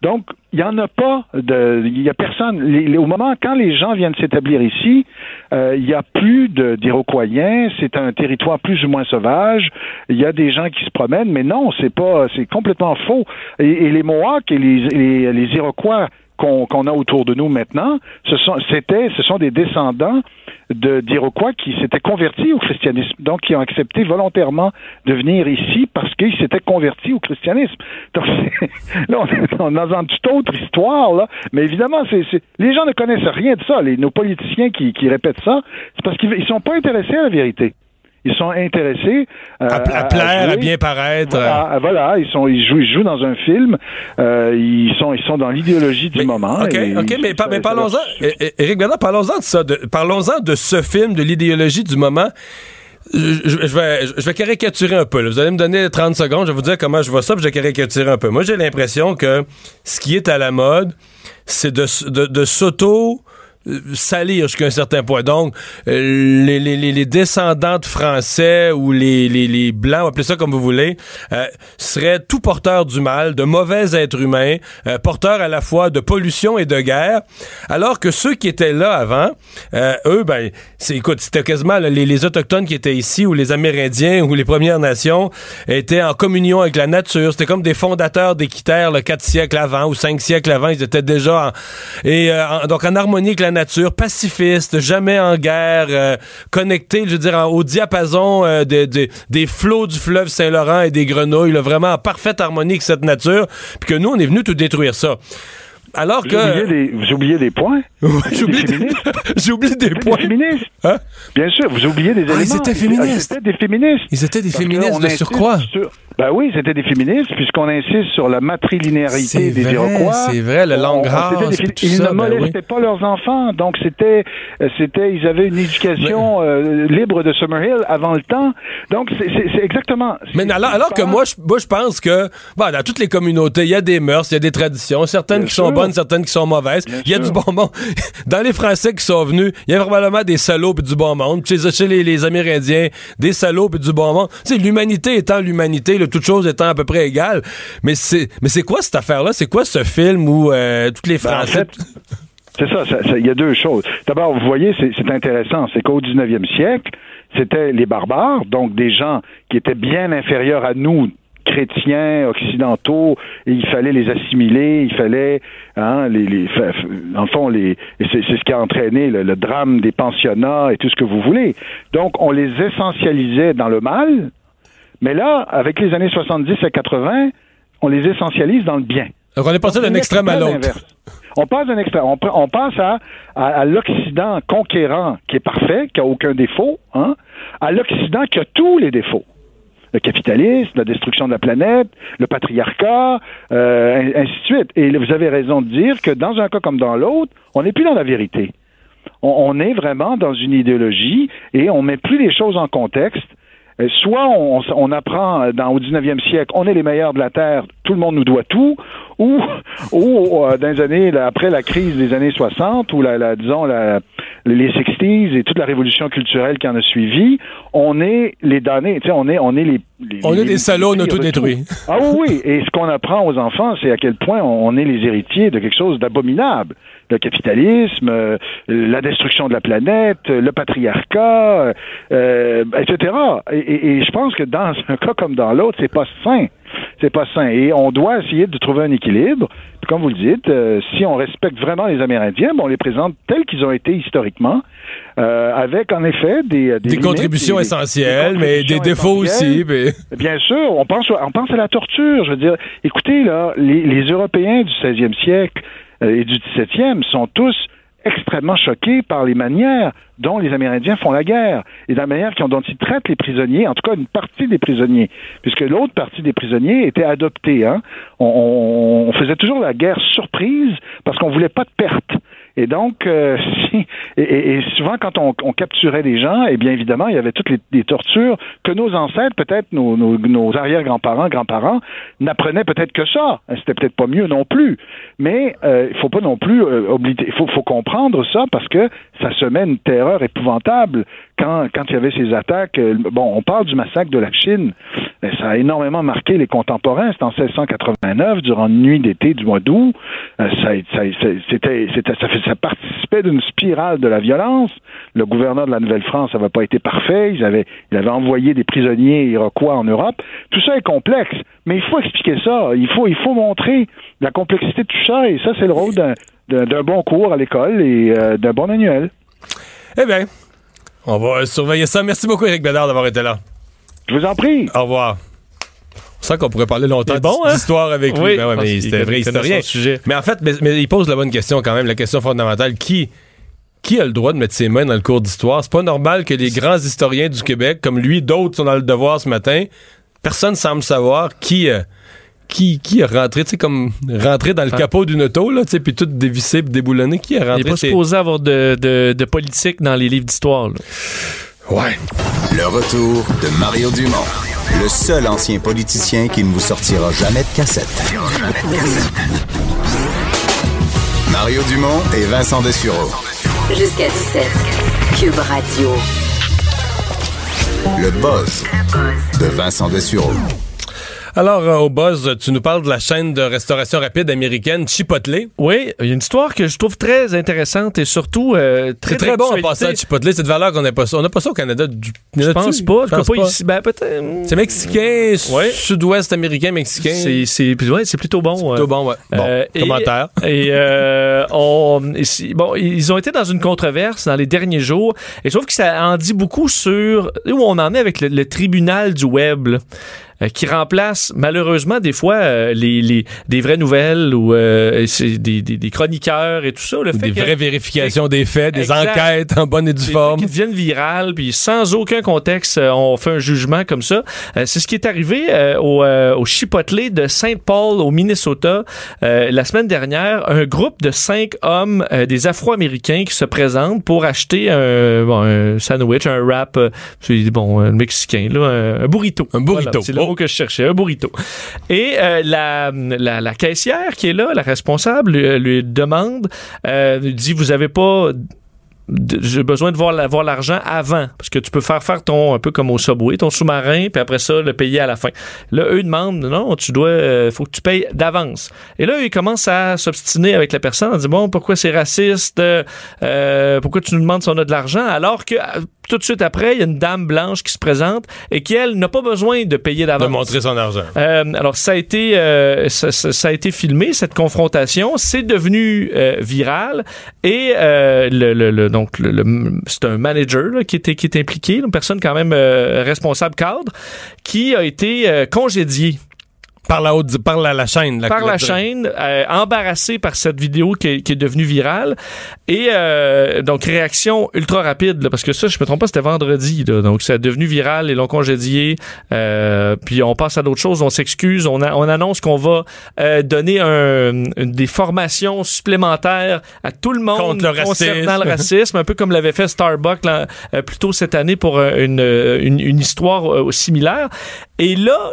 Donc, il n'y en a pas de, il y a personne. Au moment quand les gens viennent s'établir ici, euh, il n'y a plus d'Iroquoiens. C'est un territoire plus ou moins sauvage. Il y a des gens qui se promènent, mais non, c'est pas, c'est complètement faux. Et, les Mohawks et les Iroquois qu'on a autour de nous maintenant, ce sont, c'était, ce sont des descendants de d'Iroquois qui s'étaient convertis au christianisme, donc qui ont accepté volontairement de venir ici parce qu'ils s'étaient convertis au christianisme. Donc là, on est une toute autre histoire là, mais évidemment, c'est, les gens ne connaissent rien de ça. Les, nos politiciens qui, qui répètent ça, c'est parce qu'ils ils sont pas intéressés à la vérité. Ils sont intéressés euh, À, à plaire, à bien paraître. Voilà, voilà, ils sont, ils jouent, ils jouent dans un film. euh, ils sont, ils sont dans l'idéologie du Mais- moment. OK, et- OK, mais, par- parlons-en. Éric Bernard, parlons-en de ça. parlons-en de ce film, de l'idéologie du moment. Je, vais, je vais caricaturer un peu. là. Vous allez me donner 30 secondes, je vais vous dire comment je vois ça, puis je vais caricaturer un peu. Moi, j'ai l'impression que ce qui est à la mode, c'est de, de, de s'auto salir jusqu'à un certain point. Donc, euh, les, descendants de Français ou les, les, les Blancs, appelez ça comme vous voulez, euh, seraient tout porteurs du mal, de mauvais êtres humains, euh, porteurs à la fois de pollution et de guerre, alors que ceux qui étaient là avant, euh, eux, ben, écoute, c'était quasiment les, les Autochtones qui étaient ici, ou les Amérindiens, ou les Premières Nations, étaient en communion avec la nature. C'était comme des fondateurs d'Équiterre, le 4 siècles avant, ou 5 siècles avant, ils étaient déjà et, euh, donc en harmonie avec la nature, pacifistes, jamais en guerre, euh, connectés, je veux dire, au diapason euh, de- de- des flots du fleuve Saint-Laurent et des grenouilles, là, vraiment en parfaite harmonie avec cette nature, puis que nous, on est venu tout détruire ça. Alors Vous que... oubliez, des, vous oubliez des points. J'ai oublié, des des Des points. féministes. Hein? Bien sûr, vous oubliez des Ah, ils éléments. étaient féministes. Ah, C'était des féministes. Ils étaient des Parce féministes de surcroît. sur- Ben oui, c'était des féministes, puisqu'on insiste sur la matrilinéarité des vrai, Iroquois. c'est vrai, le c'était des Ils ça, ne ben molestaient pas leurs enfants, donc c'était, c'était, ils avaient une éducation euh, libre de Summerhill avant le temps. Donc c'est- exactement. Mais alors, alors que moi je, moi, je pense que bon, dans toutes les communautés, il y a des mœurs, il y a des traditions, certaines Bien qui sont sûr. Bonnes, certaines qui sont mauvaises. Il y a sûr. du bon monde. Dans les Français qui sont venus, il y a probablement des salauds et du bon monde. Chez, chez les, les Amérindiens, des salauds et du bon monde. Tu sais, l'humanité étant l'humanité, là, toutes choses étant à peu près égales. Mais c'est mais c'est quoi cette affaire-là? C'est quoi ce film où euh, toutes les Ben, en Français... fait, c'est ça, ça- ça- il y a deux choses. D'abord, vous voyez, c'est intéressant, c'est qu'au 19e siècle, c'était les barbares, donc des gens qui étaient bien inférieurs à nous, chrétiens, occidentaux, et il fallait les assimiler, il fallait, hein, les, les, dans le fond, les, c'est ce qui a entraîné le, le drame des pensionnats et tout ce que vous voulez. Donc, on les essentialisait dans le mal, mais là, avec les années 70 et 80, on les essentialise dans le bien. Donc on est passé d'un extrême à l'autre. On passe d'un extrême. On, passe à, à, à l'Occident conquérant qui est parfait, qui a aucun défaut, hein, à l'Occident qui a tous les défauts. Le capitalisme, la destruction de la planète, le patriarcat, euh, ainsi de suite. Et vous avez raison de dire que dans un cas comme dans l'autre, on n'est plus dans la vérité. On, on est vraiment dans une idéologie et on met plus les choses en contexte. Euh, Soit on, on apprend euh, dans, au 19e siècle, on est les meilleurs de la Terre, tout le monde nous doit tout, ou, ou euh, dans les années, là, après la crise des années 60, ou la, la, disons la, les 60s et toute la révolution culturelle qui en a suivi, on est les damnés, tu sais, on est, on est les, les- On les- est des les salauds, on a tout détruit. Ah oui, oui. Et ce qu'on apprend aux enfants, c'est à quel point on, on est les héritiers de quelque chose d'abominable. Le capitalisme, euh, la destruction de la planète, euh, le patriarcat, euh, etc. Et, et- et je pense que dans un cas comme dans l'autre, c'est pas sain. C'est pas sain. Et on doit essayer de trouver un équilibre. Puis comme vous le dites, euh, si on respecte vraiment les Amérindiens, ben, on les présente tels qu'ils ont été historiquement, euh, avec en effet des Des limites, contributions des- des essentielles, mais des défauts aussi. puis- Bien sûr, on pense, on pense à la torture. Je veux dire, écoutez, là, les, les Européens du 16e siècle euh, et du 17e sont tous extrêmement choqués par les manières dont les Amérindiens font la guerre et la manière dont ils traitent les prisonniers, en tout cas une partie des prisonniers, puisque l'autre partie des prisonniers était adoptée. Hein. On faisait toujours la guerre surprise parce qu'on voulait pas de perte. Et donc, euh, si, et, et- et souvent, quand on, on capturait des gens, eh bien évidemment, il y avait toutes les, les tortures que nos ancêtres, peut-être nos, nos, nos arrière-grands-parents, grands-parents, n'apprenaient peut-être que ça. C'était peut-être pas mieux non plus. Mais euh, il faut pas non plus euh, obliger. Faut, faut comprendre ça parce que ça se une terreur épouvantable quand, il y avait ces attaques, euh, bon, on parle du massacre de la Chine, ça a énormément marqué les contemporains. C'était en 1689, durant une nuit d'été du mois d'août. Euh, ça, participait d'une spirale de la violence. Le gouverneur de la Nouvelle-France n'avait pas été parfait. Il avait envoyé des prisonniers iroquois en Europe. Tout ça est complexe, mais il faut expliquer ça. Il faut, montrer la complexité de tout ça, et ça, c'est le rôle d'un, bon cours à l'école et euh, d'un bon manuel. Eh bien, on va surveiller ça. Merci beaucoup, Éric Bédard, d'avoir été là. Je vous en prie. Au revoir. C'est ça qu'on pourrait parler longtemps bon, hein? d'histoire avec lui. Oui, Ben ouais, pense mais qu'il c'était un vrai historien. sujet. Mais en fait, mais, mais il pose la bonne question quand même, la question fondamentale. Qui, qui a le droit de mettre ses mains dans le cours d'histoire? C'est pas normal que les grands historiens du Québec, comme lui, d'autres sont dans le devoir ce matin. Personne semble savoir qui, euh, qui, qui a rentré, tu sais, comme rentré dans le Ah. capot d'une auto, là, tu sais, puis tout dévissé, puis déboulonné. Qui a Il n'est rentré pas supposé avoir de, de, de politique dans les livres d'histoire. là. Ouais. Le retour de Mario Dumont, le seul ancien politicien qui ne vous sortira jamais de cassette. Mario Dumont et Vincent Dessureau. Jusqu'à 17. Cube Radio. Le buzz de Vincent Dessureau. Alors, euh, au buzz, tu nous parles de la chaîne de restauration rapide américaine Chipotle. Oui, il y a une histoire que je trouve très intéressante et surtout euh, très C'est très bon en passant, Chipotle. C'est de valeur qu'on n'a pas ça. On n'a pas ça au Canada. Du... Je pense pas. Je pense pas, pas. ici. Ben, peut-être. C'est mexicain, Ouais. sud-ouest américain, mexicain. C'est, c'est, ouais, c'est plutôt bon. plutôt bon, ouais. Bon, Euh, commentaire. Et, euh, on, ici- bon, ils ont été dans une controverse dans les derniers jours. Et je trouve que ça en dit beaucoup sur où on en est avec le, le tribunal du web. là, qui remplace malheureusement des fois euh, les, les- des vraies nouvelles ou euh, des, des, des chroniqueurs et tout ça. Le fait Des vraies vérifications des faits, des Exact. enquêtes en bonne et due forme. qui deviennent virales, puis sans aucun contexte, euh, on fait un jugement comme ça. Euh, c'est ce qui est arrivé euh, au, euh, au Chipotle de Saint Paul, au Minnesota, euh, la semaine dernière. Un groupe de cinq hommes, euh, des Afro-Américains, qui se présentent pour acheter un, bon, un sandwich, un wrap, euh, bon, un mexicain, là, un, burrito. Un burrito. Voilà, Oh. Que je cherchais, un burrito. Et euh, la, la, caissière qui est là, la responsable, lui, lui demande, euh, lui dit, vous avez pas j'ai besoin de voir la- voir l'argent avant parce que tu peux faire faire ton un peu comme au Subway ton sous-marin puis après ça le payer à la fin là eux demandent non tu dois euh, faut que tu payes d'avance et là ils commencent à s'obstiner avec la personne en disant bon pourquoi c'est raciste euh, euh, pourquoi tu nous demandes si on a de l'argent alors que euh, tout de suite après il y a une dame blanche qui se présente et qui elle n'a pas besoin de payer De d'avance montrer son argent. euh, alors ça a été euh, ça, ça- ça a été filmé cette confrontation, c'est devenu euh, viral et euh, le, le- le- donc le, le- c'est un manager là, qui était qui est impliqué, une personne quand même euh, responsable cadre qui a été euh, congédié Par la haute, par la, la chaîne. par la chaîne, euh, embarrassé par cette vidéo qui, est- qui est devenue virale. Et euh, donc, réaction ultra rapide, là, parce que ça, je me trompe pas, c'était vendredi. Là, donc, ça a devenu viral, ils l'ont congédié. Euh, puis on passe à d'autres choses, on s'excuse, on, a- on annonce qu'on va euh, donner un, des formations supplémentaires à tout le monde Contre le concernant racisme. le racisme, un peu comme l'avait fait Starbucks là, euh, plus tôt cette année pour euh, une, euh, une, une histoire similaire. Et là,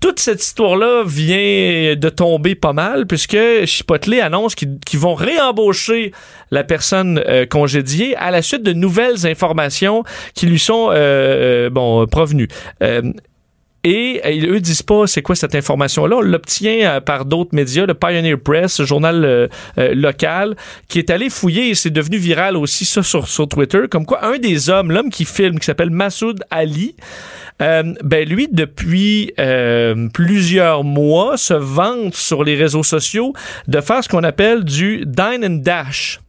toute cette histoire-là vient de tomber pas mal, puisque Chipotle annonce qu'ils qu'ils vont réembaucher la personne euh, congédiée à la suite de nouvelles informations qui lui sont euh, euh, bon provenues. Euh, et euh, eux disent pas c'est quoi cette information-là. On l'obtient euh, par d'autres médias, le Pioneer Press, journal euh, euh, local, qui est allé fouiller et c'est devenu viral aussi ça sur, sur Twitter. Comme quoi, un des hommes, l'homme qui filme, qui s'appelle Massoud Ali, euh, ben lui, depuis euh, plusieurs mois, se vante sur les réseaux sociaux de faire ce qu'on appelle du dine and dash.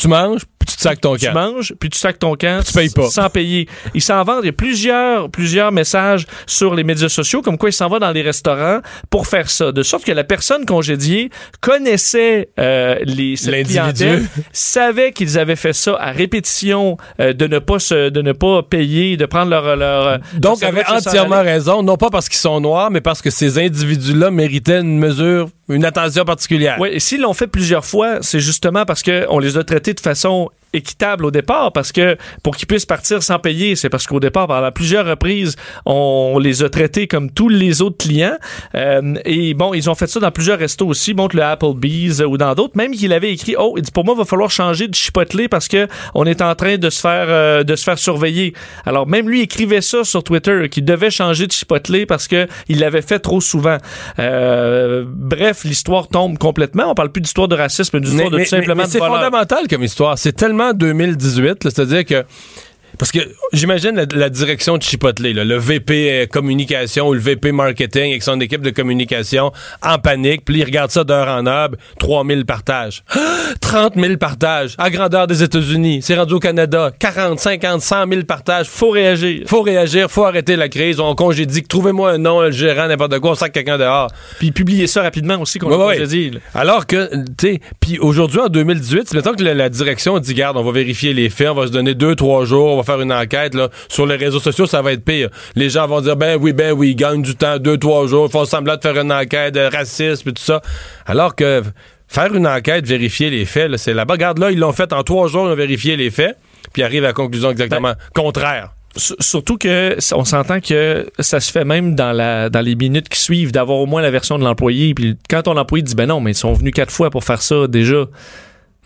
Tu manges, puis tu te sacs ton Tu camp. manges, puis tu sacs ton camp Tu payes pas. sans payer. Il s'en vend. Il y a plusieurs, plusieurs messages sur les médias sociaux comme quoi il s'en va dans les restaurants pour faire ça. De sorte que la personne congédiée connaissait euh, les clientèle, savait qu'ils avaient fait ça à répétition, euh, de ne pas se, de ne pas payer, de prendre leur leur euh, Donc, avait entièrement raison, non pas parce qu'ils sont noirs, mais parce que ces individus-là méritaient une mesure, une attention particulière. Oui, et s'ils l'ont fait plusieurs fois, c'est justement parce qu'on les a traités de façon équitable au départ parce que pour qu'ils puissent partir sans payer, c'est parce qu'au départ, à plusieurs reprises, on, les a traités comme tous les autres clients. Euh, et bon, ils ont fait ça dans plusieurs restos aussi, montre le Applebee's ou dans d'autres. Même qu'il avait écrit, oh, il dit pour moi, il va falloir changer de chipotle parce que on est en train de se faire euh, de se faire surveiller. Alors même lui écrivait ça sur Twitter qu'il devait changer de chipotle parce que il l'avait fait trop souvent. Euh, bref, l'histoire tombe complètement. On parle plus d'histoire de racisme, mais d'histoire de tout simplement c'est fondamental comme histoire. C'est tellement 2018, c'est-à-dire que parce que j'imagine la, direction de Chipotle, le VP euh, communication ou le VP marketing avec son équipe de communication en panique, puis il regarde ça d'heure en heure, 3000 partages. 30 000 partages à grandeur des États-Unis. C'est rendu au Canada. 40, 50, 100 000 partages. Faut réagir. Faut réagir. Faut arrêter la crise. On congédie. Trouvez-moi un nom, le gérant, n'importe quoi. On sac quelqu'un dehors. Puis publier ça rapidement aussi qu'on ouais, congédie. Alors que, tu sais, puis aujourd'hui, en 2018, mettons que la, direction dit, garde, on va vérifier les faits, on va se donner deux, trois jours, on va faire une enquête, là. Sur les réseaux sociaux, ça va être pire. Les gens vont dire, ben oui, ben oui, ils gagnent du temps, deux, trois jours, ils font semblant de faire une enquête de racisme et tout ça. Alors que faire une enquête, vérifier les faits, c'est là-bas. Regarde, là, ils l'ont fait en trois jours, ils ont vérifié les faits, puis arrivent à la conclusion exactement ben, contraire. Surtout que on s'entend que ça se fait même dans la dans les minutes qui suivent d'avoir au moins la version de l'employé. Puis quand ton employé dit ben non, mais ils sont venus quatre fois pour faire ça déjà.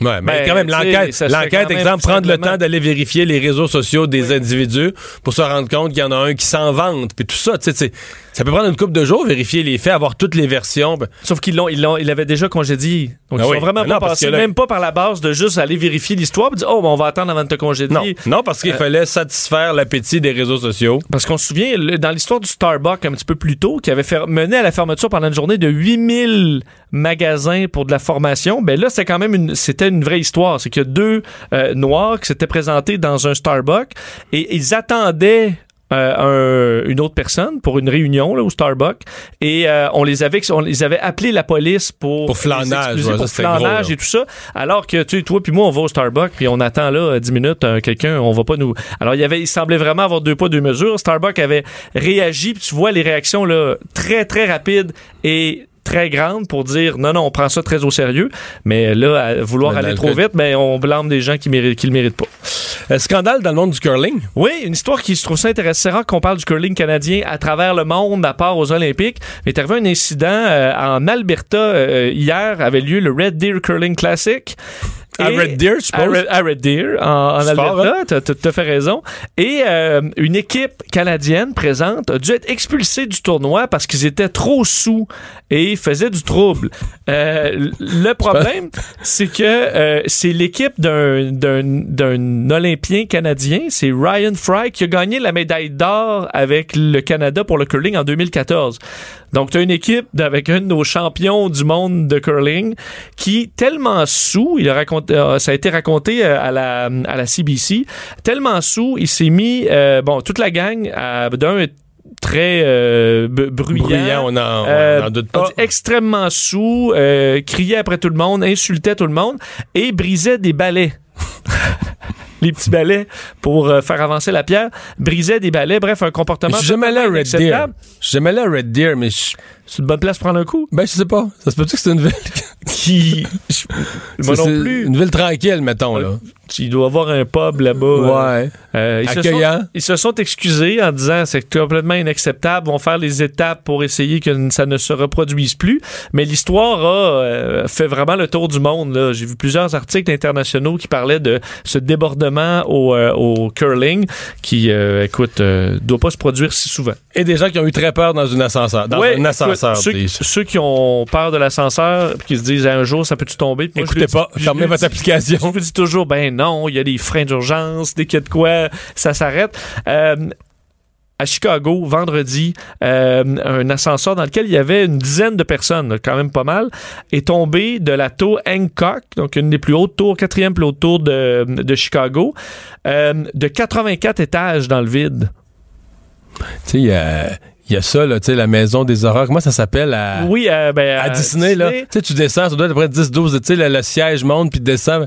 Ouais, mais ben, quand même, l'enquête, l'enquête, exemple, prendre le temps d'aller vérifier les réseaux sociaux des individus pour se rendre compte qu'il y en a un qui s'en vante, puis tout ça, tu sais, ça peut prendre une couple de jours, vérifier les faits, avoir toutes les versions. Ben. Sauf qu'ils l'ont, ils l'ont, ils l'avaient déjà congédié. Donc, ben ils sont vraiment pas passés, même pas par la base de juste aller vérifier l'histoire et dire, oh, ben, on va attendre avant de te congédier. Non, non parce qu'il euh, fallait satisfaire l'appétit des réseaux sociaux. Parce qu'on se souvient, dans l'histoire du Starbucks un petit peu plus tôt, qui avait mené à la fermeture pendant une journée de 8000 magasins pour de la formation, ben là, c'était quand même une, c'était une vraie histoire. C'est qu'il y a deux euh, Noirs qui s'étaient présentés dans un Starbucks et ils attendaient euh, une autre personne pour une réunion là, au Starbucks et euh, on les avait on les avait appelé la police pour pour flanage, pour flanage et tout ça. Alors que tu toi puis moi on va au Starbucks puis on attend là 10 minutes quelqu'un on va pas nous. Alors il y avait il semblait vraiment avoir deux poids deux mesures. Starbucks avait réagi puis tu vois les réactions là très très rapides et très grande pour dire non, non, on prend ça très au sérieux. Mais là, à vouloir aller trop vite, ben, on blâme des gens qui ne qui le méritent pas. Un scandale dans le monde du curling? Oui, une histoire qui se trouve ça intéressant. C'est rare qu'on parle du curling canadien à travers le monde, à part aux Olympiques. Mais il est arrivé un incident euh, en Alberta euh, hier, avait lieu le Red Deer Curling Classic. À Red Deer, je suppose? À Red, Deer, en, Alberta, hein? tu as, fait raison. Et euh, une équipe canadienne présente a dû être expulsée du tournoi parce qu'ils étaient trop sous et faisaient du trouble. Euh, le problème, c'est que euh, c'est l'équipe d'un, d'un, Olympien canadien, c'est Ryan Fry, qui a gagné la médaille d'or avec le Canada pour le curling en 2014. Donc, tu as une équipe avec un de nos champions du monde de curling qui, tellement sous, il a raconté, ça a été raconté euh, à la, à la CBC, tellement sous, il s'est mis, euh, bon, toute la gang, d'un très bruyant. on en, doute pas. Extrêmement sous, criait après tout le monde, insultait tout le monde et brisait des balais. les petits balais pour euh, faire avancer la pierre, brisait des balais, bref, un comportement. Je jamais là Red Deer. Jamais Red Deer, mais c'est une bonne place pour prendre un coup? Ben je sais pas. Ça se peut-tu que c'est une ville qui moi non plus. Une ville tranquille, mettons là. Il doit avoir un pub là-bas. Euh, ouais. Euh, ils, Accueillant. Se sont, ils se sont excusés en disant c'est complètement inacceptable. Ils vont faire les étapes pour essayer que ça ne se reproduise plus. Mais l'histoire a euh, fait vraiment le tour du monde. J'ai vu plusieurs articles internationaux qui parlaient de ce débordement au, au curling qui, écoute, doit pas se produire si souvent. Et des gens qui ont eu très peur dans une ascenseur. Dans un ascenseur. Ceux, qui ont peur de l'ascenseur qui se disent un jour ça peut-tu tomber? Écoutez pas, fermez votre application. Je vous dis toujours ben non, il y a des freins d'urgence, dès qu'il y a de quoi, ça s'arrête. Euh, à Chicago, vendredi, euh, un ascenseur dans lequel il y avait une dizaine de personnes, quand même pas mal, est tombé de la tour Hancock, donc une des plus hautes tours, quatrième plus haute tour de, de Chicago, euh, de 84 étages dans le vide. Tu sais, il y a il y a ça, là, tu sais, la maison des horreurs. Comment ça s'appelle? À, oui, ben, à, Disney, là? Tu sais, tu descends, ça doit être à peu près 10-12, tu sais, le, siège monte puis descend.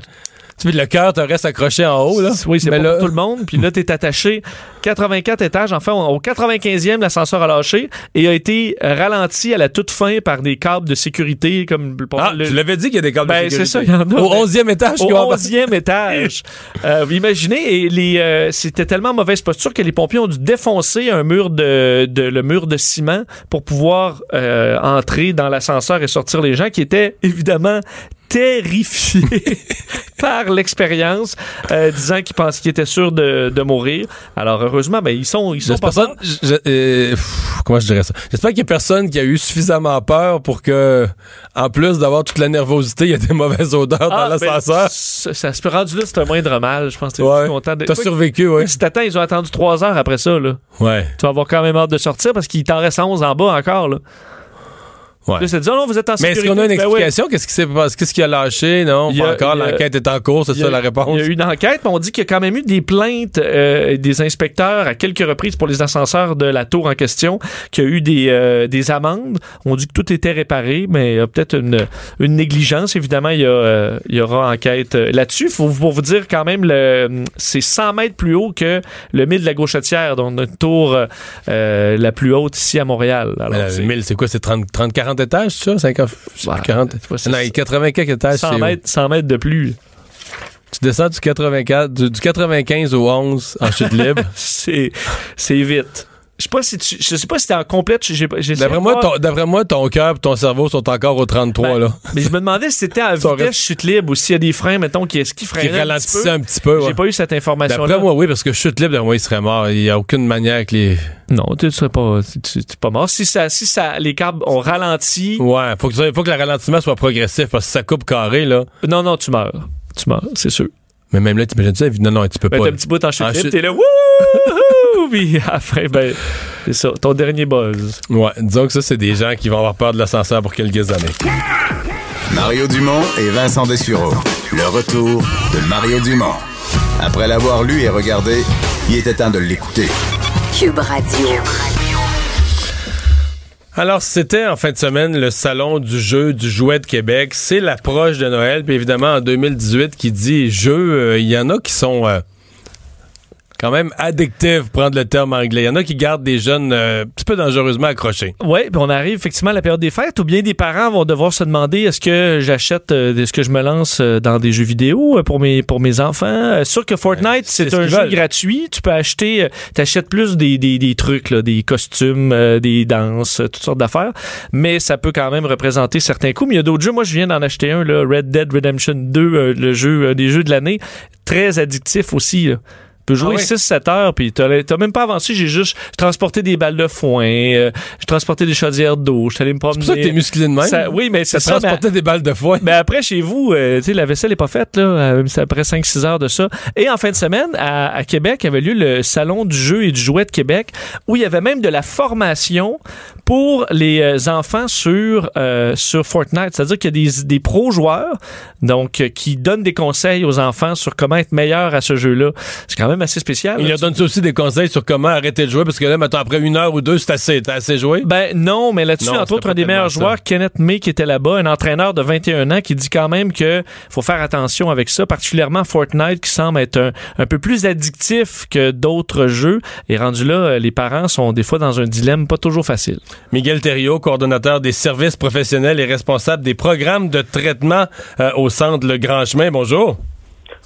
Puis le cœur te reste accroché en haut, là. Oui, c'est Mais pas là- pour tout le monde. Puis là, t'es attaché 84 étages. Enfin, au 95e, l'ascenseur a lâché et a été ralenti à la toute fin par des câbles de sécurité comme Ah, le- tu l'avais dit qu'il y a des câbles Ben, de c'est sécurité. ça, il y en a. Au Ben, 11e étage, au qui ont- 11e étage. Euh, vous imaginez, et les, euh, c'était tellement mauvaise posture que les pompiers ont dû défoncer un mur de, de- le mur de ciment pour pouvoir euh, entrer dans l'ascenseur et sortir les gens qui étaient évidemment terrifiés par l'expérience, euh, disant qu'ils pensaient qu'ils étaient sûrs de, de mourir. Alors heureusement, ben ils sont ils sont J'espère pas je- euh, pff, comment je dirais ça? J'espère qu'il y a personne qui a eu suffisamment peur pour que, en plus d'avoir toute la nervosité, il y a des mauvaises odeurs Ah, dans ben, l'ascenseur. ça, ça se peut rendu là, c'est un moindre mal. Je pense que t'es Ouais. content de. T'as survécu, oui. Si t'attends, ils ont attendu trois heures après ça, là. Ouais. Tu vas avoir quand même hâte de sortir parce qu'il t'en reste 11 en bas encore, là. Ouais. Là, c'est dit, oh non, vous êtes en Mais est-ce qu'on a une Ben oui. explication? Qu'est-ce qui s'est passé? Qu'est-ce qui a lâché? Non, pas encore. L'enquête est en cours, c'est ça a- la réponse? Il y a eu une enquête, mais on dit qu'il y a quand même eu des plaintes euh, des inspecteurs à quelques reprises pour les ascenseurs de la tour en question, qu'il y a eu des, euh, des amendes. On dit que tout était réparé, mais il y a peut-être une, une négligence. Évidemment, il y, a, euh, il y aura enquête euh, là-dessus. Faut, pour vous dire quand même, le, c'est 100 mètres plus haut que le mille de la Gauchetière, donc notre tour euh, euh, la plus haute ici à Montréal. Alors, Mais la- c'est- 1000, c'est quoi? C'est 30, 30, 40 étages, c'est ça? 50, Ouais, 40? c'est pas- c'est- Non, il y a 80 quelques étages. 100 c'est où? mètres, 100 mètres de plus. Tu descends du 84, du, du 95 au 11 en chute libre. c'est c'est vite. Je sais pas si tu, je sais pas si t'es en complète. D'après moi, ton, d'après moi, ton cœur et ton cerveau sont encore au 33, ben, là. Mais je me demandais si c'était à vitesse chute libre ou s'il y a des freins, mettons, qui, est-ce qui Qui freinaient un petit peu. ouais. J'ai pas eu cette information-là. D'après moi, oui, parce que chute libre, d'après moi, il serait mort. Il n'y a aucune manière que les. Non, tu serais pas, tu, pas mort. Si ça, si ça, les câbles ont ralenti, Ouais, faut que, faut que le ralentissement soit progressif, parce que si ça coupe carré, là. non, non, tu meurs. Tu meurs, c'est sûr. Mais même là, t'imagines ça? Non, non, tu peux Ben, pas. t'as un petit bout en chute libre, t'es là, wouhou! Puis fin, ben, c'est ça, ton dernier buzz. Ouais, disons que ça, c'est des gens qui vont avoir peur de l'ascenseur pour quelques années. Mario Dumont et Vincent Dessureau. Le retour de Mario Dumont. Après l'avoir lu et regardé, il était temps de l'écouter. Cube Radio. Alors, c'était en fin de semaine le salon du jeu du jouet de Québec. C'est l'approche de Noël. Puis évidemment, en 2018, qui dit jeu, euh, il y en a qui sont euh, quand même addictifs, pour prendre le terme anglais. Il y en a qui gardent des jeunes euh, un petit peu dangereusement accrochés. Oui, puis on arrive effectivement à la période des fêtes où bien des parents vont devoir se demander est-ce que j'achète, euh, est-ce que je me lance euh, dans des jeux vidéo euh, pour mes pour mes enfants? Sûr que Fortnite c'est c'est ce un jeu gratuit. Tu peux acheter, t'achètes plus des, des, des trucs, là, des costumes, des danses, toutes sortes d'affaires. Mais ça peut quand même représenter certains coûts. Mais il y a d'autres jeux. Moi, je viens d'en acheter un, là, Red Dead Redemption 2, euh, le jeu, des jeux de l'année, très addictif aussi. là. Peux jouer Ah oui? 6-7 heures, puis t'as t'as même pas avancé. J'ai juste transporté des balles de foin, euh, j'ai transporté des chaudières d'eau, je suis allé me promener. C'est pour ça que t'es musclé de même. Ça- oui, mais c'est Ça ça. Mais, des balles de foin. mais après, chez vous, euh, tu sais, la vaisselle est pas faite, là. euh, C'est après 5-6 heures de ça. Et en fin de semaine, à, à Québec, avait lieu le Salon du jeu et du jouet de Québec, où il y avait même de la formation pour les euh, enfants sur, euh, sur Fortnite. C'est-à-dire qu'il y a des, des pro-joueurs, donc, euh, qui donnent des conseils aux enfants sur comment être meilleur à ce jeu-là. C'est quand même assez spécial. Il leur donne aussi des conseils sur comment arrêter de jouer, parce que là, maintenant, après une heure ou deux, c'est assez. T'as assez joué? Ben non, mais là-dessus, entre autres, un des meilleurs ça. joueurs, Kenneth May, qui était là-bas, un entraîneur de 21 ans, qui dit quand même que faut faire attention avec ça, particulièrement Fortnite, qui semble être un, un peu plus addictif que d'autres jeux. Et rendu là, euh, les parents sont des fois dans un dilemme pas toujours facile. Miguel Thériault, coordonnateur des services professionnels et responsable des programmes de traitement euh, au centre Le Grand Chemin. Bonjour.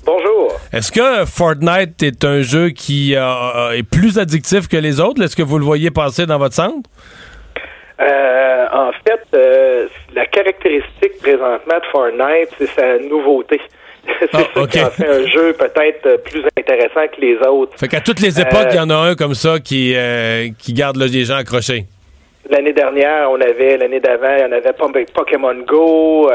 Bonjour. Est-ce que Fortnite est un jeu qui euh, est plus addictif que les autres? Est-ce que vous le voyez passer dans votre centre? Euh, en fait, euh, la caractéristique présentement de Fortnite, c'est sa nouveauté. c'est Ah, ça ok. qui en fait un jeu peut-être euh, plus intéressant que les autres. Fait qu'à toutes les époques, Euh, il y en a un comme ça qui, euh, qui garde là, les gens accrochés. L'année dernière, on avait, l'année d'avant, il y en avait Pokémon Go.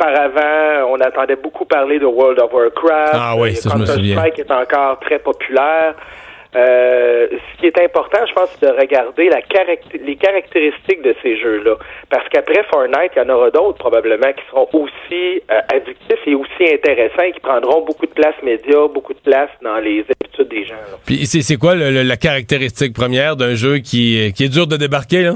Euh, par avant, on entendait beaucoup parler de World of Warcraft. Ah oui, ça, je me souviens. Counter-Strike est encore très populaire. Euh, ce qui est important, je pense, c'est de regarder la les caractéristiques de ces jeux-là. Parce qu'après Fortnite, il y en aura d'autres probablement qui seront aussi euh, addictifs et aussi intéressants et qui prendront beaucoup de place média, beaucoup de place dans les habitudes des gens. là. Puis c'est c'est quoi le- le- la caractéristique première d'un jeu qui, qui est dur de débarquer, là?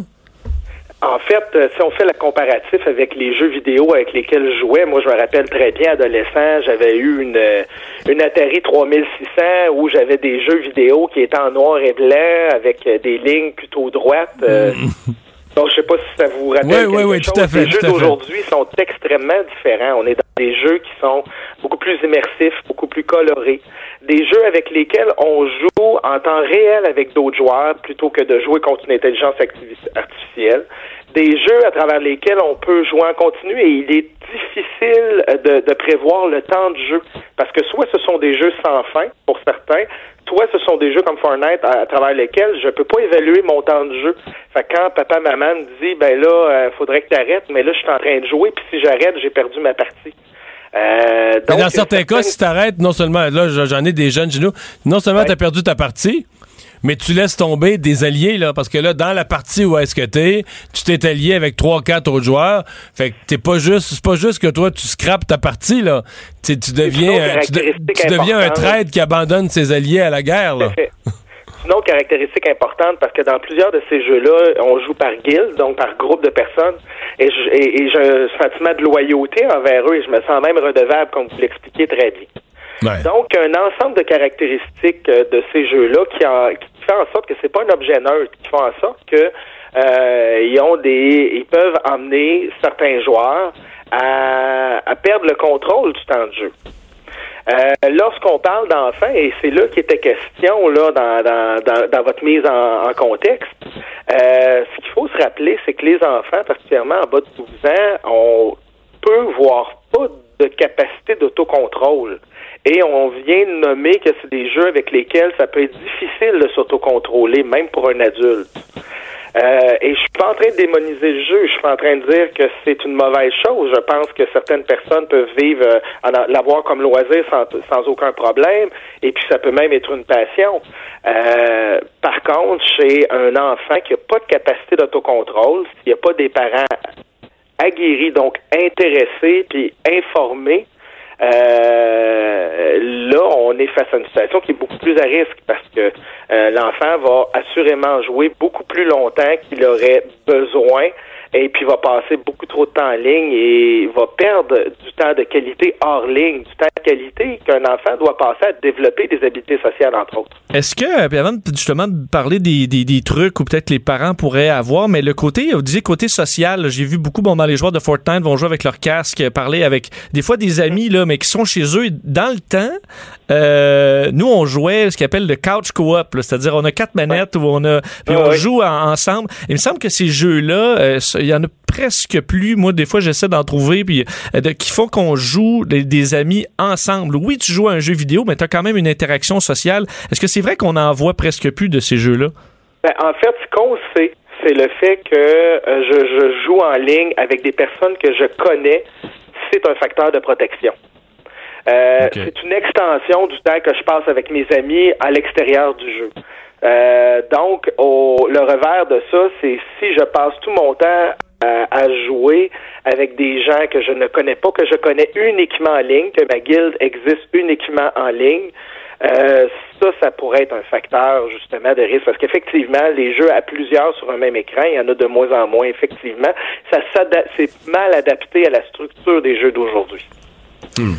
En fait, euh, si on fait le comparatif avec les jeux vidéo avec lesquels je jouais, moi je me rappelle très bien, adolescent, j'avais eu une, euh, une Atari 3600 où j'avais des jeux vidéo qui étaient en noir et blanc avec euh, des lignes plutôt droites. euh, donc je sais pas si ça vous rappelle. Oui, oui, quelque oui, chose. tout à fait, Les jeux d'aujourd'hui sont extrêmement différents. On est dans des jeux qui sont beaucoup plus immersifs, beaucoup plus colorés. Des jeux avec lesquels on joue en temps réel avec d'autres joueurs plutôt que de jouer contre une intelligence artificielle. Des jeux à travers lesquels on peut jouer en continu et il est difficile de, de prévoir le temps de jeu. Parce que soit ce sont des jeux sans fin pour certains, soit ce sont des jeux comme Fortnite à, à travers lesquels je peux pas évaluer mon temps de jeu. Fait que quand papa, maman me dit, ben là, euh, faudrait que tu arrêtes, mais là, je suis en train de jouer, puis si j'arrête, j'ai perdu ma partie. Euh, Mais donc, dans certains cas, si t'arrêtes, non seulement, là, j'en ai des jeunes chez nous, non seulement Ouais. t'as perdu ta partie, mais tu laisses tomber des alliés, là, parce que là, dans la partie où est-ce que t'es, tu t'es allié avec trois, quatre autres joueurs. Fait que t'es pas juste, c'est pas juste que toi, tu scrapes ta partie, là. Tu, deviens, euh, tu, de- caractéristique tu deviens un traître qui abandonne ses alliés à la guerre, là. Une autre caractéristique importante parce que dans plusieurs de ces jeux-là, on joue par guilde, donc par groupe de personnes, et j'ai un sentiment de loyauté envers eux et je me sens même redevable, comme vous l'expliquez très bien. Ouais. Donc, un ensemble de caractéristiques euh, de ces jeux-là qui, en- qui fait en sorte que c'est pas un objet neutre, qui font en sorte que euh, ils ont des, ils peuvent emmener certains joueurs à, à perdre le contrôle du temps de jeu. Euh, Lorsqu'on parle d'enfants, et c'est là qu'il était question là dans, dans, dans, votre mise en, en contexte, euh, ce qu'il faut se rappeler, c'est que les enfants, particulièrement en bas de 12 ans, on peut voir pas de capacité d'autocontrôle. Et on vient de nommer que c'est des jeux avec lesquels ça peut être difficile de s'autocontrôler, même pour un adulte. Euh, et je suis pas en train de démoniser le jeu, je suis pas en train de dire que c'est une mauvaise chose. Je pense que certaines personnes peuvent vivre, euh, l'avoir comme loisir sans, sans aucun problème, et puis ça peut même être une passion. Euh, par contre, chez un enfant qui n'a pas de capacité d'autocontrôle, s'il n'y a pas des parents aguerris, donc intéressés puis informés, euh, là, on est face à une situation qui est beaucoup plus à risque parce que euh, l'enfant va assurément jouer beaucoup plus longtemps qu'il aurait besoin et puis va passer beaucoup trop de temps en ligne et va perdre du temps de qualité hors ligne, du temps qualité qu'un enfant doit passer à développer des habiletés sociales, entre autres. Est-ce que, puis avant justement de parler des, des, trucs ou peut-être les parents pourraient avoir, mais le côté, vous disiez côté social, j'ai vu beaucoup, bon, dans les joueurs de Fortnite vont jouer avec leur casque, euh, parler avec des fois des amis, là, mais qui sont chez eux. Dans le temps, euh, nous, on jouait ce qu'on appelle le couch co-op, c'est-à-dire on a quatre manettes où on a, puis Ouais, on joue en- ensemble. Il me semble que ces jeux-là, euh, il y en a presque plus. Moi, des fois, j'essaie d'en trouver, puis euh, de, qui font qu'on joue des, des amis ensemble. Oui, tu joues à un jeu vidéo, mais tu as quand même une interaction sociale. Est-ce que c'est vrai qu'on en voit presque plus de ces jeux-là? Ben, en fait, ce qu'on sait, c'est le fait que je, je joue en ligne avec des personnes que je connais. C'est un facteur de protection. Euh. C'est une extension du temps que je passe avec mes amis à l'extérieur du jeu. Euh, donc, au, le revers de ça, c'est si je passe tout mon temps à, à jouer avec des gens que je ne connais pas, que je connais uniquement en ligne, que ma guilde existe uniquement en ligne, euh, ça, ça pourrait être un facteur justement de risque parce qu'effectivement, les jeux à plusieurs sur un même écran, il y en a de moins en moins. Effectivement, ça c'est mal adapté à la structure des jeux d'aujourd'hui. On,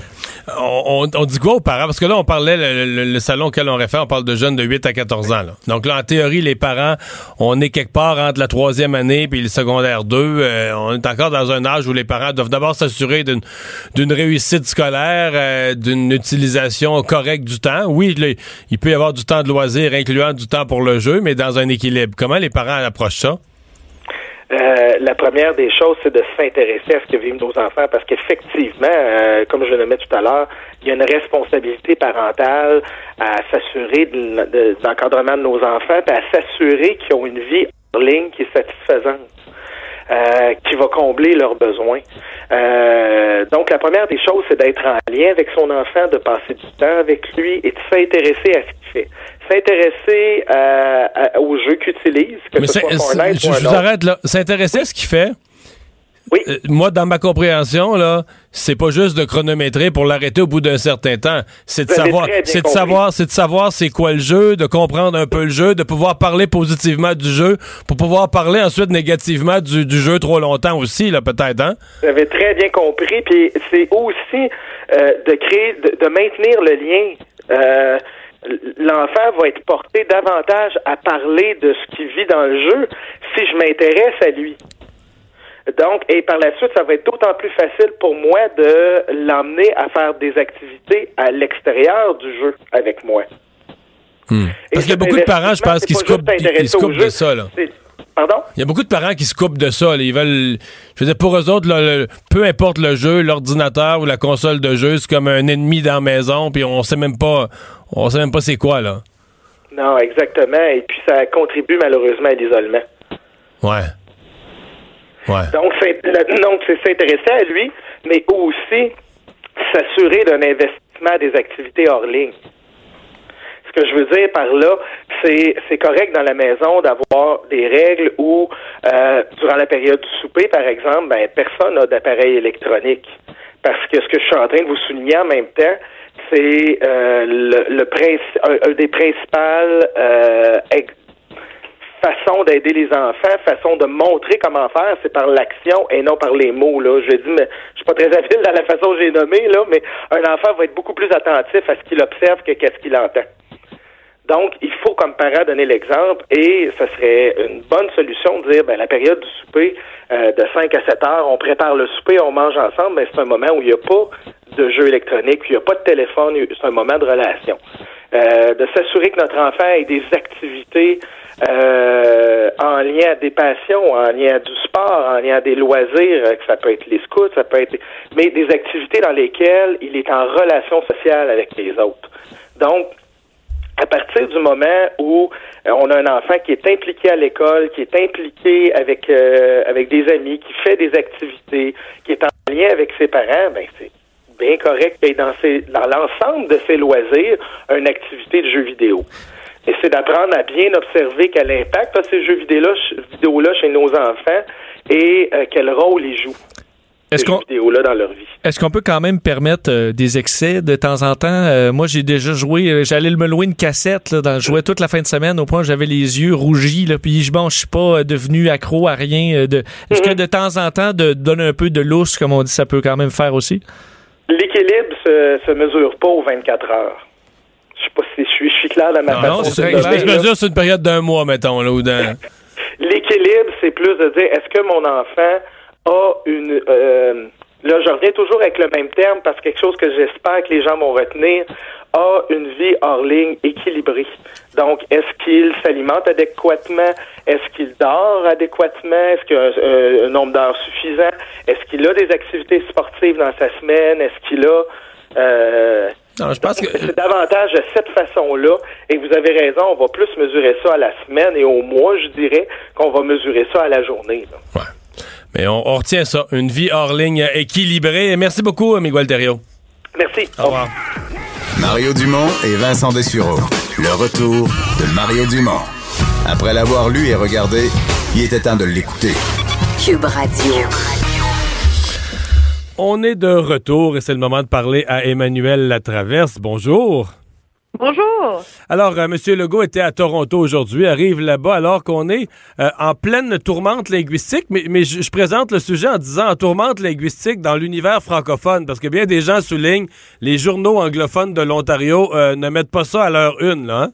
on- on dit quoi aux parents? Parce que là, on parlait, le, salon auquel on réfère, on parle de jeunes de 8 à 14 ans. Donc là, en théorie, les parents, on est quelque part entre la troisième année puis le secondaire 2. Euh, on est encore dans un âge où les parents doivent d'abord s'assurer d'une réussite scolaire, euh, d'une utilisation correcte du temps. Oui, il peut y avoir du temps de loisir, incluant du temps pour le jeu, mais dans un équilibre. Comment les parents approchent ça? Euh, la première des choses, c'est de s'intéresser à ce que vivent nos enfants parce qu'effectivement, euh, comme je le nommais tout à l'heure, il y a une responsabilité parentale à s'assurer de- de l'encadrement de nos enfants, puis à s'assurer qu'ils ont une vie en ligne qui est satisfaisante. euh, qui va combler leurs besoins. Euh, donc, la première des choses, c'est d'être en lien avec son enfant, de passer du temps avec lui et de s'intéresser à ce qu'il fait. S'intéresser euh, aux jeux qu'il utilise, que Mais ce c'est- soit c'est- Fortnite je, ou je vous arrête là. S'intéresser à ce qu'il fait, Oui. Euh, moi, dans ma compréhension, là, c'est pas juste de chronométrer pour l'arrêter au bout d'un certain temps. C'est de savoir, c'est de savoir, c'est de savoir c'est quoi le jeu, de comprendre un peu le jeu, de pouvoir parler positivement du jeu, pour pouvoir parler ensuite négativement du, du jeu trop longtemps aussi, là, peut-être, hein? Vous avez très bien compris. Puis c'est aussi euh, de créer, de, de maintenir le lien. Euh, L'enfant va être porté davantage à parler de ce qu'il vit dans le jeu si je m'intéresse à lui. Donc, et par la suite, ça va être d'autant plus facile pour moi de l'emmener à faire des activités à l'extérieur du jeu avec moi. Hmm. Parce qu'il y a beaucoup de parents, je pense, qui se coupent, se de ça, là. Pardon? Il y a beaucoup de parents qui se coupent de ça. là. Ils veulent. Je veux dire, pour eux autres, là, le- peu importe le jeu, l'ordinateur ou la console de jeu, c'est comme un ennemi dans la maison, puis on sait même pas. On sait même pas c'est quoi, là. Non, exactement. Et puis, ça contribue malheureusement à l'isolement. Ouais. Ouais. Donc, c'est donc, c'est s'intéresser à lui, mais aussi s'assurer d'un investissement des activités hors ligne. Ce que je veux dire par là, c'est c'est correct dans la maison d'avoir des règles où, euh, durant la période du souper, par exemple, ben, personne n'a d'appareil électronique. Parce que ce que je suis en train de vous souligner en même temps, c'est euh, le, le princi- un, un des principales euh, façon d'aider les enfants, façon de montrer comment faire, c'est par l'action et non par les mots. Là. Je dis, mais je suis pas très habile dans la façon que j'ai nommé, là, mais un enfant va être beaucoup plus attentif à ce qu'il observe que qu'à ce qu'il entend. Donc, il faut, comme parent, donner l'exemple et ce serait une bonne solution de dire, ben, la période du souper, euh, de 5 à 7 heures, on prépare le souper, on mange ensemble, mais c'est un moment où il n'y a pas de jeu électronique, il n'y a pas de téléphone, c'est un moment de relation. Euh, de s'assurer que notre enfant ait des activités euh, en lien à des passions, en lien à du sport, en lien à des loisirs, euh, que ça peut être les scouts, ça peut être, mais des activités dans lesquelles il est en relation sociale avec les autres. Donc, à partir du moment où euh, on a un enfant qui est impliqué à l'école, qui est impliqué avec euh, avec des amis, qui fait des activités, qui est en lien avec ses parents, ben c'est bien correct qu'il y ait dans, ses, dans l'ensemble de ses loisirs une activité de jeu vidéo. Et c'est d'apprendre à bien observer quel impact a ces jeux vidéo-là, vidéo-là chez nos enfants et euh, quel rôle ils jouent. Est-ce qu'on jeux vidéo-là dans leur vie. est-ce qu'on peut quand même permettre euh, des excès de temps en temps? Euh, moi, j'ai déjà joué, euh, j'allais me louer une cassette, là, dans, je jouais toute la fin de semaine au point où j'avais les yeux rougis, là, puis je, bon, je suis pas devenu accro à rien. euh, de, est-ce que de temps en temps, de donner un peu de lousse, comme on dit, ça peut quand même faire aussi? L'équilibre se, se mesure pas aux 24 heures. Je sais pas si je suis, je suis clair dans ma Non, façon non, c'est Je mesure sur une période d'un mois, mettons, là, ou d'un. L'équilibre, c'est plus de dire est-ce que mon enfant a une euh, là je reviens toujours avec le même terme parce que quelque chose que j'espère que les gens vont retenir a une vie hors ligne équilibrée. Donc, est-ce qu'il s'alimente adéquatement? Est-ce qu'il dort adéquatement? Est-ce qu'il a un, un nombre d'heures suffisant? Est-ce qu'il a des activités sportives dans sa semaine? Est-ce qu'il a euh, Non, je pense que. c'est davantage de cette façon-là. Et vous avez raison, on va plus mesurer ça à la semaine et au mois, je dirais, qu'on va mesurer ça à la journée. là. Ouais. Mais on, on retient ça. Une vie hors ligne équilibrée. Merci beaucoup, Miguel Terrio. Merci. Au revoir. Mario Dumont et Vincent Dessureau. Le retour de Mario Dumont. Après l'avoir lu et regardé, il était temps de l'écouter. Cube Radio. On est de retour et c'est le moment de parler à Emmanuel Latraverse. Bonjour. Bonjour. Alors, euh, M. Legault était à Toronto aujourd'hui, arrive là-bas alors qu'on est euh, en pleine tourmente linguistique, mais, mais je, je présente le sujet en disant en tourmente linguistique dans l'univers francophone, parce que bien des gens soulignent les journaux anglophones de l'Ontario euh, ne mettent pas ça à leur une, là. hein?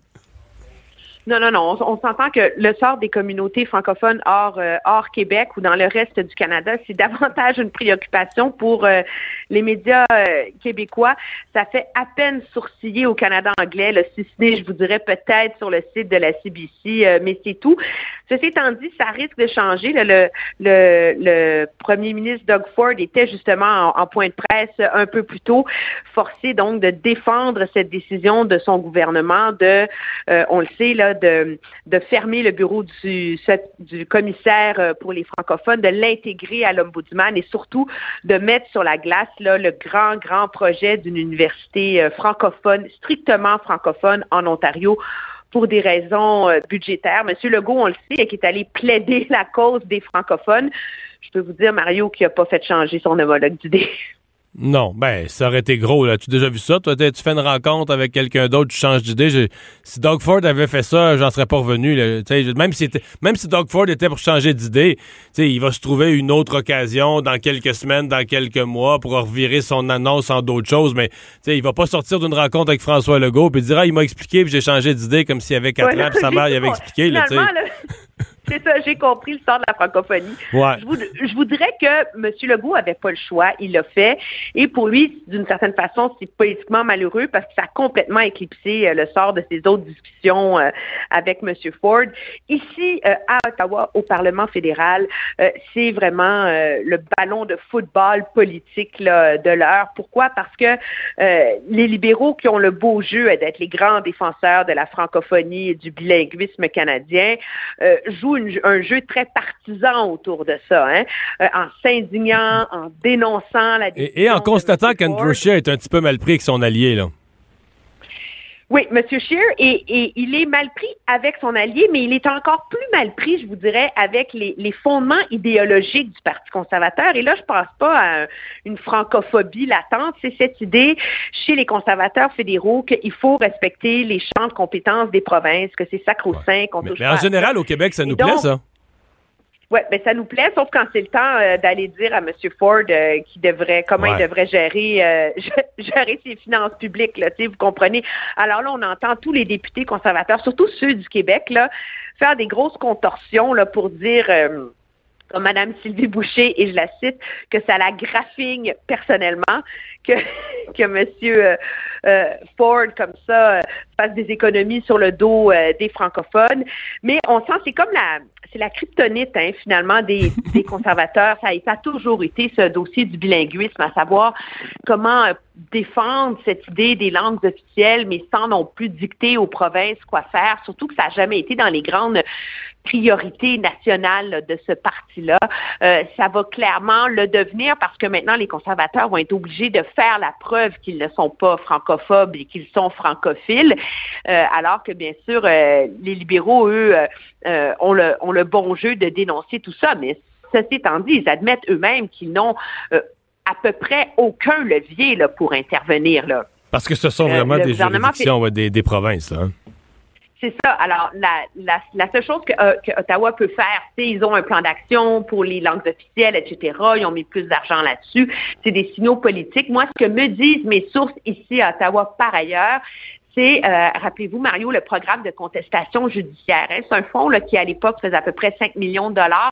Non, non, non. On, on s'entend que le sort des communautés francophones hors, euh, hors Québec ou dans le reste du Canada, c'est davantage une préoccupation pour euh, les médias euh, québécois. Ça fait à peine sourciller au Canada anglais, le si ce n'est, je vous dirais peut-être sur le site de la CBC, euh, mais c'est tout. Ceci étant dit, ça risque de changer. là. Le, le, le premier ministre Doug Ford était justement en, en point de presse un peu plus tôt, forcé donc de défendre cette décision de son gouvernement de, euh, on le sait, là, de, de fermer le bureau du, du commissaire euh, pour les francophones, de l'intégrer à l'ombudsman et surtout de mettre sur la glace le grand, grand projet d'une université euh, francophone, strictement francophone en Ontario pour des raisons euh, budgétaires. Monsieur Legault, on le sait, qui est allé plaider la cause des francophones. je peux vous dire, Mario, qui a pas fait changer son homologue d'idée. Non, ben, ça aurait été gros, là. Tu as déjà vu ça? Toi, tu fais une rencontre avec quelqu'un d'autre, tu changes d'idée? Si Doug Ford avait fait ça, j'en serais pas revenu, là. Même si, même si Doug Ford était pour changer d'idée, il va se trouver une autre occasion dans quelques semaines, dans quelques mois pour revirer son annonce en d'autres choses. Mais, il va pas sortir d'une rencontre avec François Legault puis dire, ah, il m'a expliqué puis j'ai changé d'idée comme s'il y avait quatre ans puis sa mère, il avait expliqué, là, C'est ça, j'ai compris le sort de la francophonie. Je, voudrais que M. Legault avait pas le choix, il l'a fait. Et pour lui, d'une certaine façon, c'est politiquement malheureux parce que ça a complètement éclipsé euh, le sort de ses autres discussions euh, avec M. Ford. Ici, euh, à Ottawa, au Parlement fédéral, c'est vraiment le ballon de football politique de l'heure. Pourquoi? Parce que les libéraux qui ont le beau jeu d'être les grands défenseurs de la francophonie et du bilinguisme canadien jouent un jeu très partisan autour de ça, hein, euh, en s'indignant, en dénonçant la Et, et en constatant qu'Andrew Scheer est un petit peu mal pris avec son allié, là. Oui, M. Scheer, et, il est mal pris avec son allié, mais il est encore plus mal pris, je vous dirais, avec les, fondements idéologiques du Parti conservateur. Et là, je ne pense pas à une francophobie latente. C'est cette idée chez les conservateurs fédéraux qu'il faut respecter les champs de compétences des provinces, que c'est sacro-saint. qu'on mais, mais en général, au Québec, ça nous plaît, ça? Oui, ben ça nous plaît, sauf quand c'est le temps euh, d'aller dire à M. Ford euh, qui devrait, comment il devrait gérer euh, gérer ses finances publiques, là, vous comprenez. Alors là, on entend tous les députés conservateurs, surtout ceux du Québec, là, faire des grosses contorsions là, pour dire comme Mme Sylvie Boucher, et je la cite, que ça la graffigne personnellement, que, que M. Ford, comme ça, fasse des économies sur le dos des francophones. Mais on sent, c'est comme la, c'est la kryptonite hein, finalement des, conservateurs. Ça, a toujours été ce dossier du bilinguisme, à savoir comment euh, défendre cette idée des langues officielles, mais sans non plus dicter aux provinces quoi faire, surtout que ça n'a jamais été dans les grandes priorités nationales de ce parti-là. Euh, ça va clairement le devenir parce que maintenant, les conservateurs vont être obligés de faire la preuve qu'ils ne sont pas francophobes et qu'ils sont francophiles, euh, alors que bien sûr, les libéraux, eux, ont, le, ont le bon jeu de dénoncer tout ça. Mais ceci étant dit, ils admettent eux-mêmes qu'ils n'ont à peu près aucun levier là, pour intervenir. Là. Parce que ce sont euh, vraiment des juridictions des, provinces. Hein. C'est ça. Alors, la, la, seule chose que, euh, Ottawa peut faire, c'est ils ont un plan d'action pour les langues officielles, etc. Ils ont mis plus d'argent là-dessus. C'est des signaux politiques. Moi, ce que me disent mes sources ici à Ottawa par ailleurs, c'est, euh, rappelez-vous, Mario, le programme de contestation judiciaire. Hein. C'est un fonds qui, à l'époque, faisait à peu près 5 millions de dollars,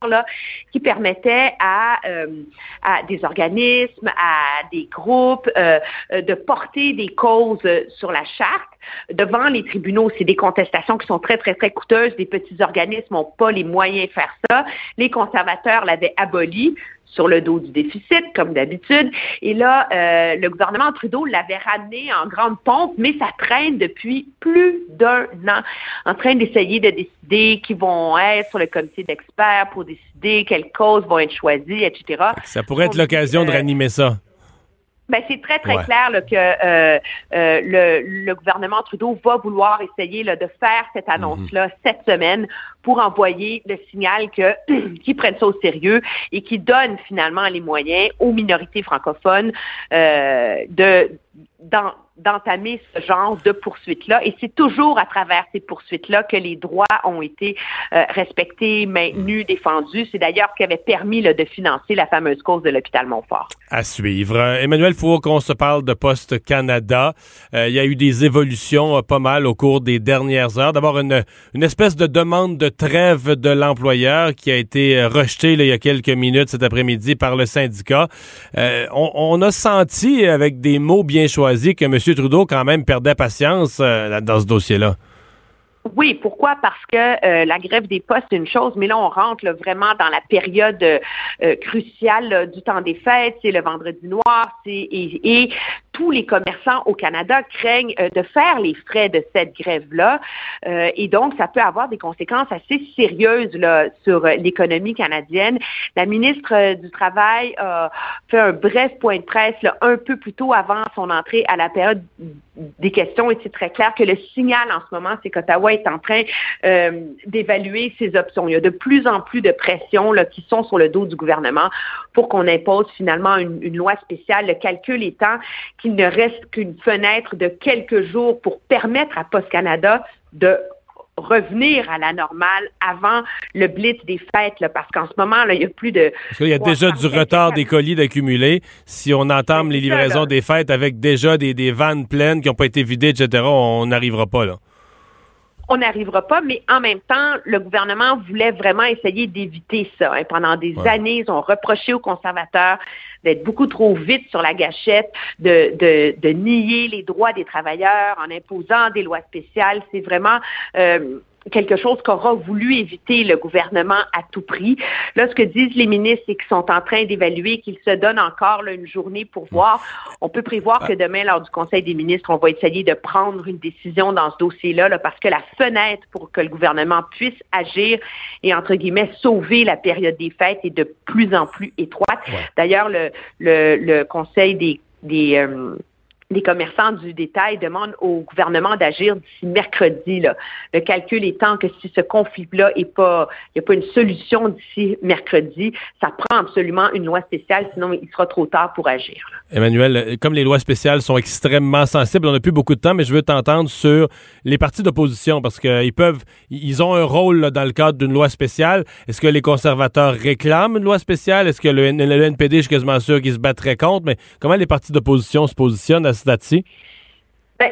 qui permettait à, euh, à des organismes, à des groupes euh, de porter des causes sur la charte devant les tribunaux. C'est des contestations qui sont très, très, très coûteuses. Les petits organismes n'ont pas les moyens de faire ça. Les conservateurs l'avaient aboli sur le dos du déficit, comme d'habitude. Et là, euh, le gouvernement Trudeau l'avait ramené en grande pompe, mais ça traîne depuis plus d'un an, en train d'essayer de décider qui vont être sur le comité d'experts pour décider quelles causes vont être choisies, etc. Ça pourrait être l'occasion de euh, ranimer ça. Ben, c'est très, très clair que euh, euh, le, le, gouvernement Trudeau va vouloir essayer là, de faire cette mhm. annonce-là cette semaine pour envoyer le signal que qu'ils prennent ça au sérieux et qui donnent finalement les moyens aux minorités francophones euh, de d'entamer ce genre de poursuites-là. Et c'est toujours à travers ces poursuites-là que les droits ont été euh, respectés, maintenus, défendus. C'est d'ailleurs ce qui avait permis de financer la fameuse cause de l'hôpital Montfort. À suivre. Euh, Emmanuel, faut qu'on se parle de Poste Canada. Euh, il y a eu des évolutions pas mal au cours des dernières heures. D'abord, une, une espèce de demande de trêve de l'employeur qui a été rejetée il y a quelques minutes cet après-midi par le syndicat. On, on, a senti, avec des mots bien choisis, que M. Trudeau, quand même, perdait patience euh, dans ce dossier-là? Oui, pourquoi? Parce que euh, la grève des postes, c'est une chose, mais là, on rentre vraiment dans la période euh, cruciale du temps des fêtes, c'est le vendredi noir, et, tous les commerçants au Canada craignent euh, de faire les frais de cette grève-là. Euh, et donc, ça peut avoir des conséquences assez sérieuses sur l'économie canadienne. La ministre du Travail a fait un bref point de presse un peu plus tôt avant son entrée à la période des questions et c'est très clair que le signal en ce moment, c'est qu'Ottawa est en train d'évaluer ses options. Il y a de plus en plus de pressions qui sont sur le dos du gouvernement pour qu'on impose finalement une, une loi spéciale. Le calcul étant qu'il ne reste qu'une fenêtre de quelques jours pour permettre à Post Canada de revenir à la normale avant le blitz des fêtes, là, parce qu'en ce moment, là, il y a plus de... Parce qu'il y a déjà du retard des colis d'accumuler. Si on entame les livraisons des fêtes avec déjà des, des vannes pleines qui n'ont pas été vidées, etc., on n'arrivera pas, là on n'arrivera pas, mais en même temps, le gouvernement voulait vraiment essayer d'éviter ça. Hein. Pendant des années, ils ont reproché aux conservateurs d'être beaucoup trop vite sur la gâchette, de, de, de, nier les droits des travailleurs en imposant des lois spéciales. C'est vraiment euh, quelque chose qu'aura voulu éviter le gouvernement à tout prix. Là, ce que disent les ministres, c'est qu'ils sont en train d'évaluer, qu'ils se donnent encore une journée pour voir. On peut prévoir que demain, lors du Conseil des ministres, on va essayer de prendre une décision dans ce dossier-là, là, parce que la fenêtre pour que le gouvernement puisse agir et, entre guillemets, sauver la période des fêtes est de plus en plus étroite. D'ailleurs, le, le, le Conseil des, des euh, les commerçants du détail demandent au gouvernement d'agir d'ici mercredi. Là. Le calcul étant que si ce conflit-là est pas, il n'y a pas une solution d'ici mercredi, ça prend absolument une loi spéciale, sinon il sera trop tard pour agir. Emmanuel, comme les lois spéciales sont extrêmement sensibles, on n'a plus beaucoup de temps, mais je veux t'entendre sur les partis d'opposition parce qu'ils peuvent, ils ont un rôle dans le cadre d'une loi spéciale. Est-ce que les conservateurs réclament une loi spéciale? Est-ce que le, NPD, je suis quasiment sûr qu'ils se battraient contre, mais comment les partis d'opposition se positionnent à ben,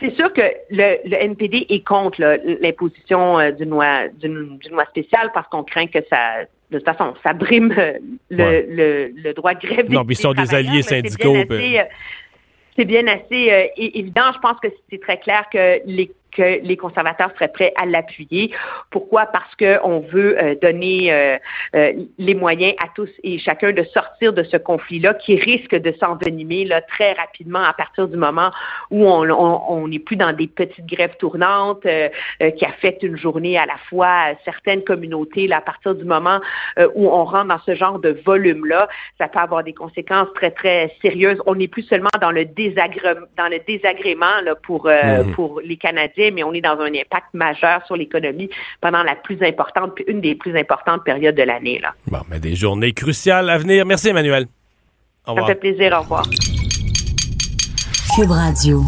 c'est sûr que le, NPD est contre l'imposition euh, d'une loi, d'une, loi spéciale parce qu'on craint que ça, de toute façon, ça brime euh, le, droit de grève. Non, mais ils sont des alliés syndicaux. C'est bien assez, euh, évident. Je pense que c'est très clair que les que les conservateurs seraient prêts à l'appuyer. Pourquoi? Parce qu'on veut euh, donner euh, euh, les moyens à tous et chacun de sortir de ce conflit-là qui risque de s'envenimer là, très rapidement à partir du moment où on n'est plus dans des petites grèves tournantes qui affectent une journée à la fois certaines communautés. Là, à partir du moment où on rentre dans ce genre de volume-là, ça peut avoir des conséquences très, très sérieuses. On n'est plus seulement dans le, désagré dans le désagrément là, pour, mm-hmm. pour les Canadiens, mais on est dans un impact majeur sur l'économie pendant la plus importante, une des plus importantes périodes de l'année. Là. Bon, mais des journées cruciales à venir. Merci, Emmanuel. Au revoir. Ça fait plaisir. Au revoir. Cube Radio.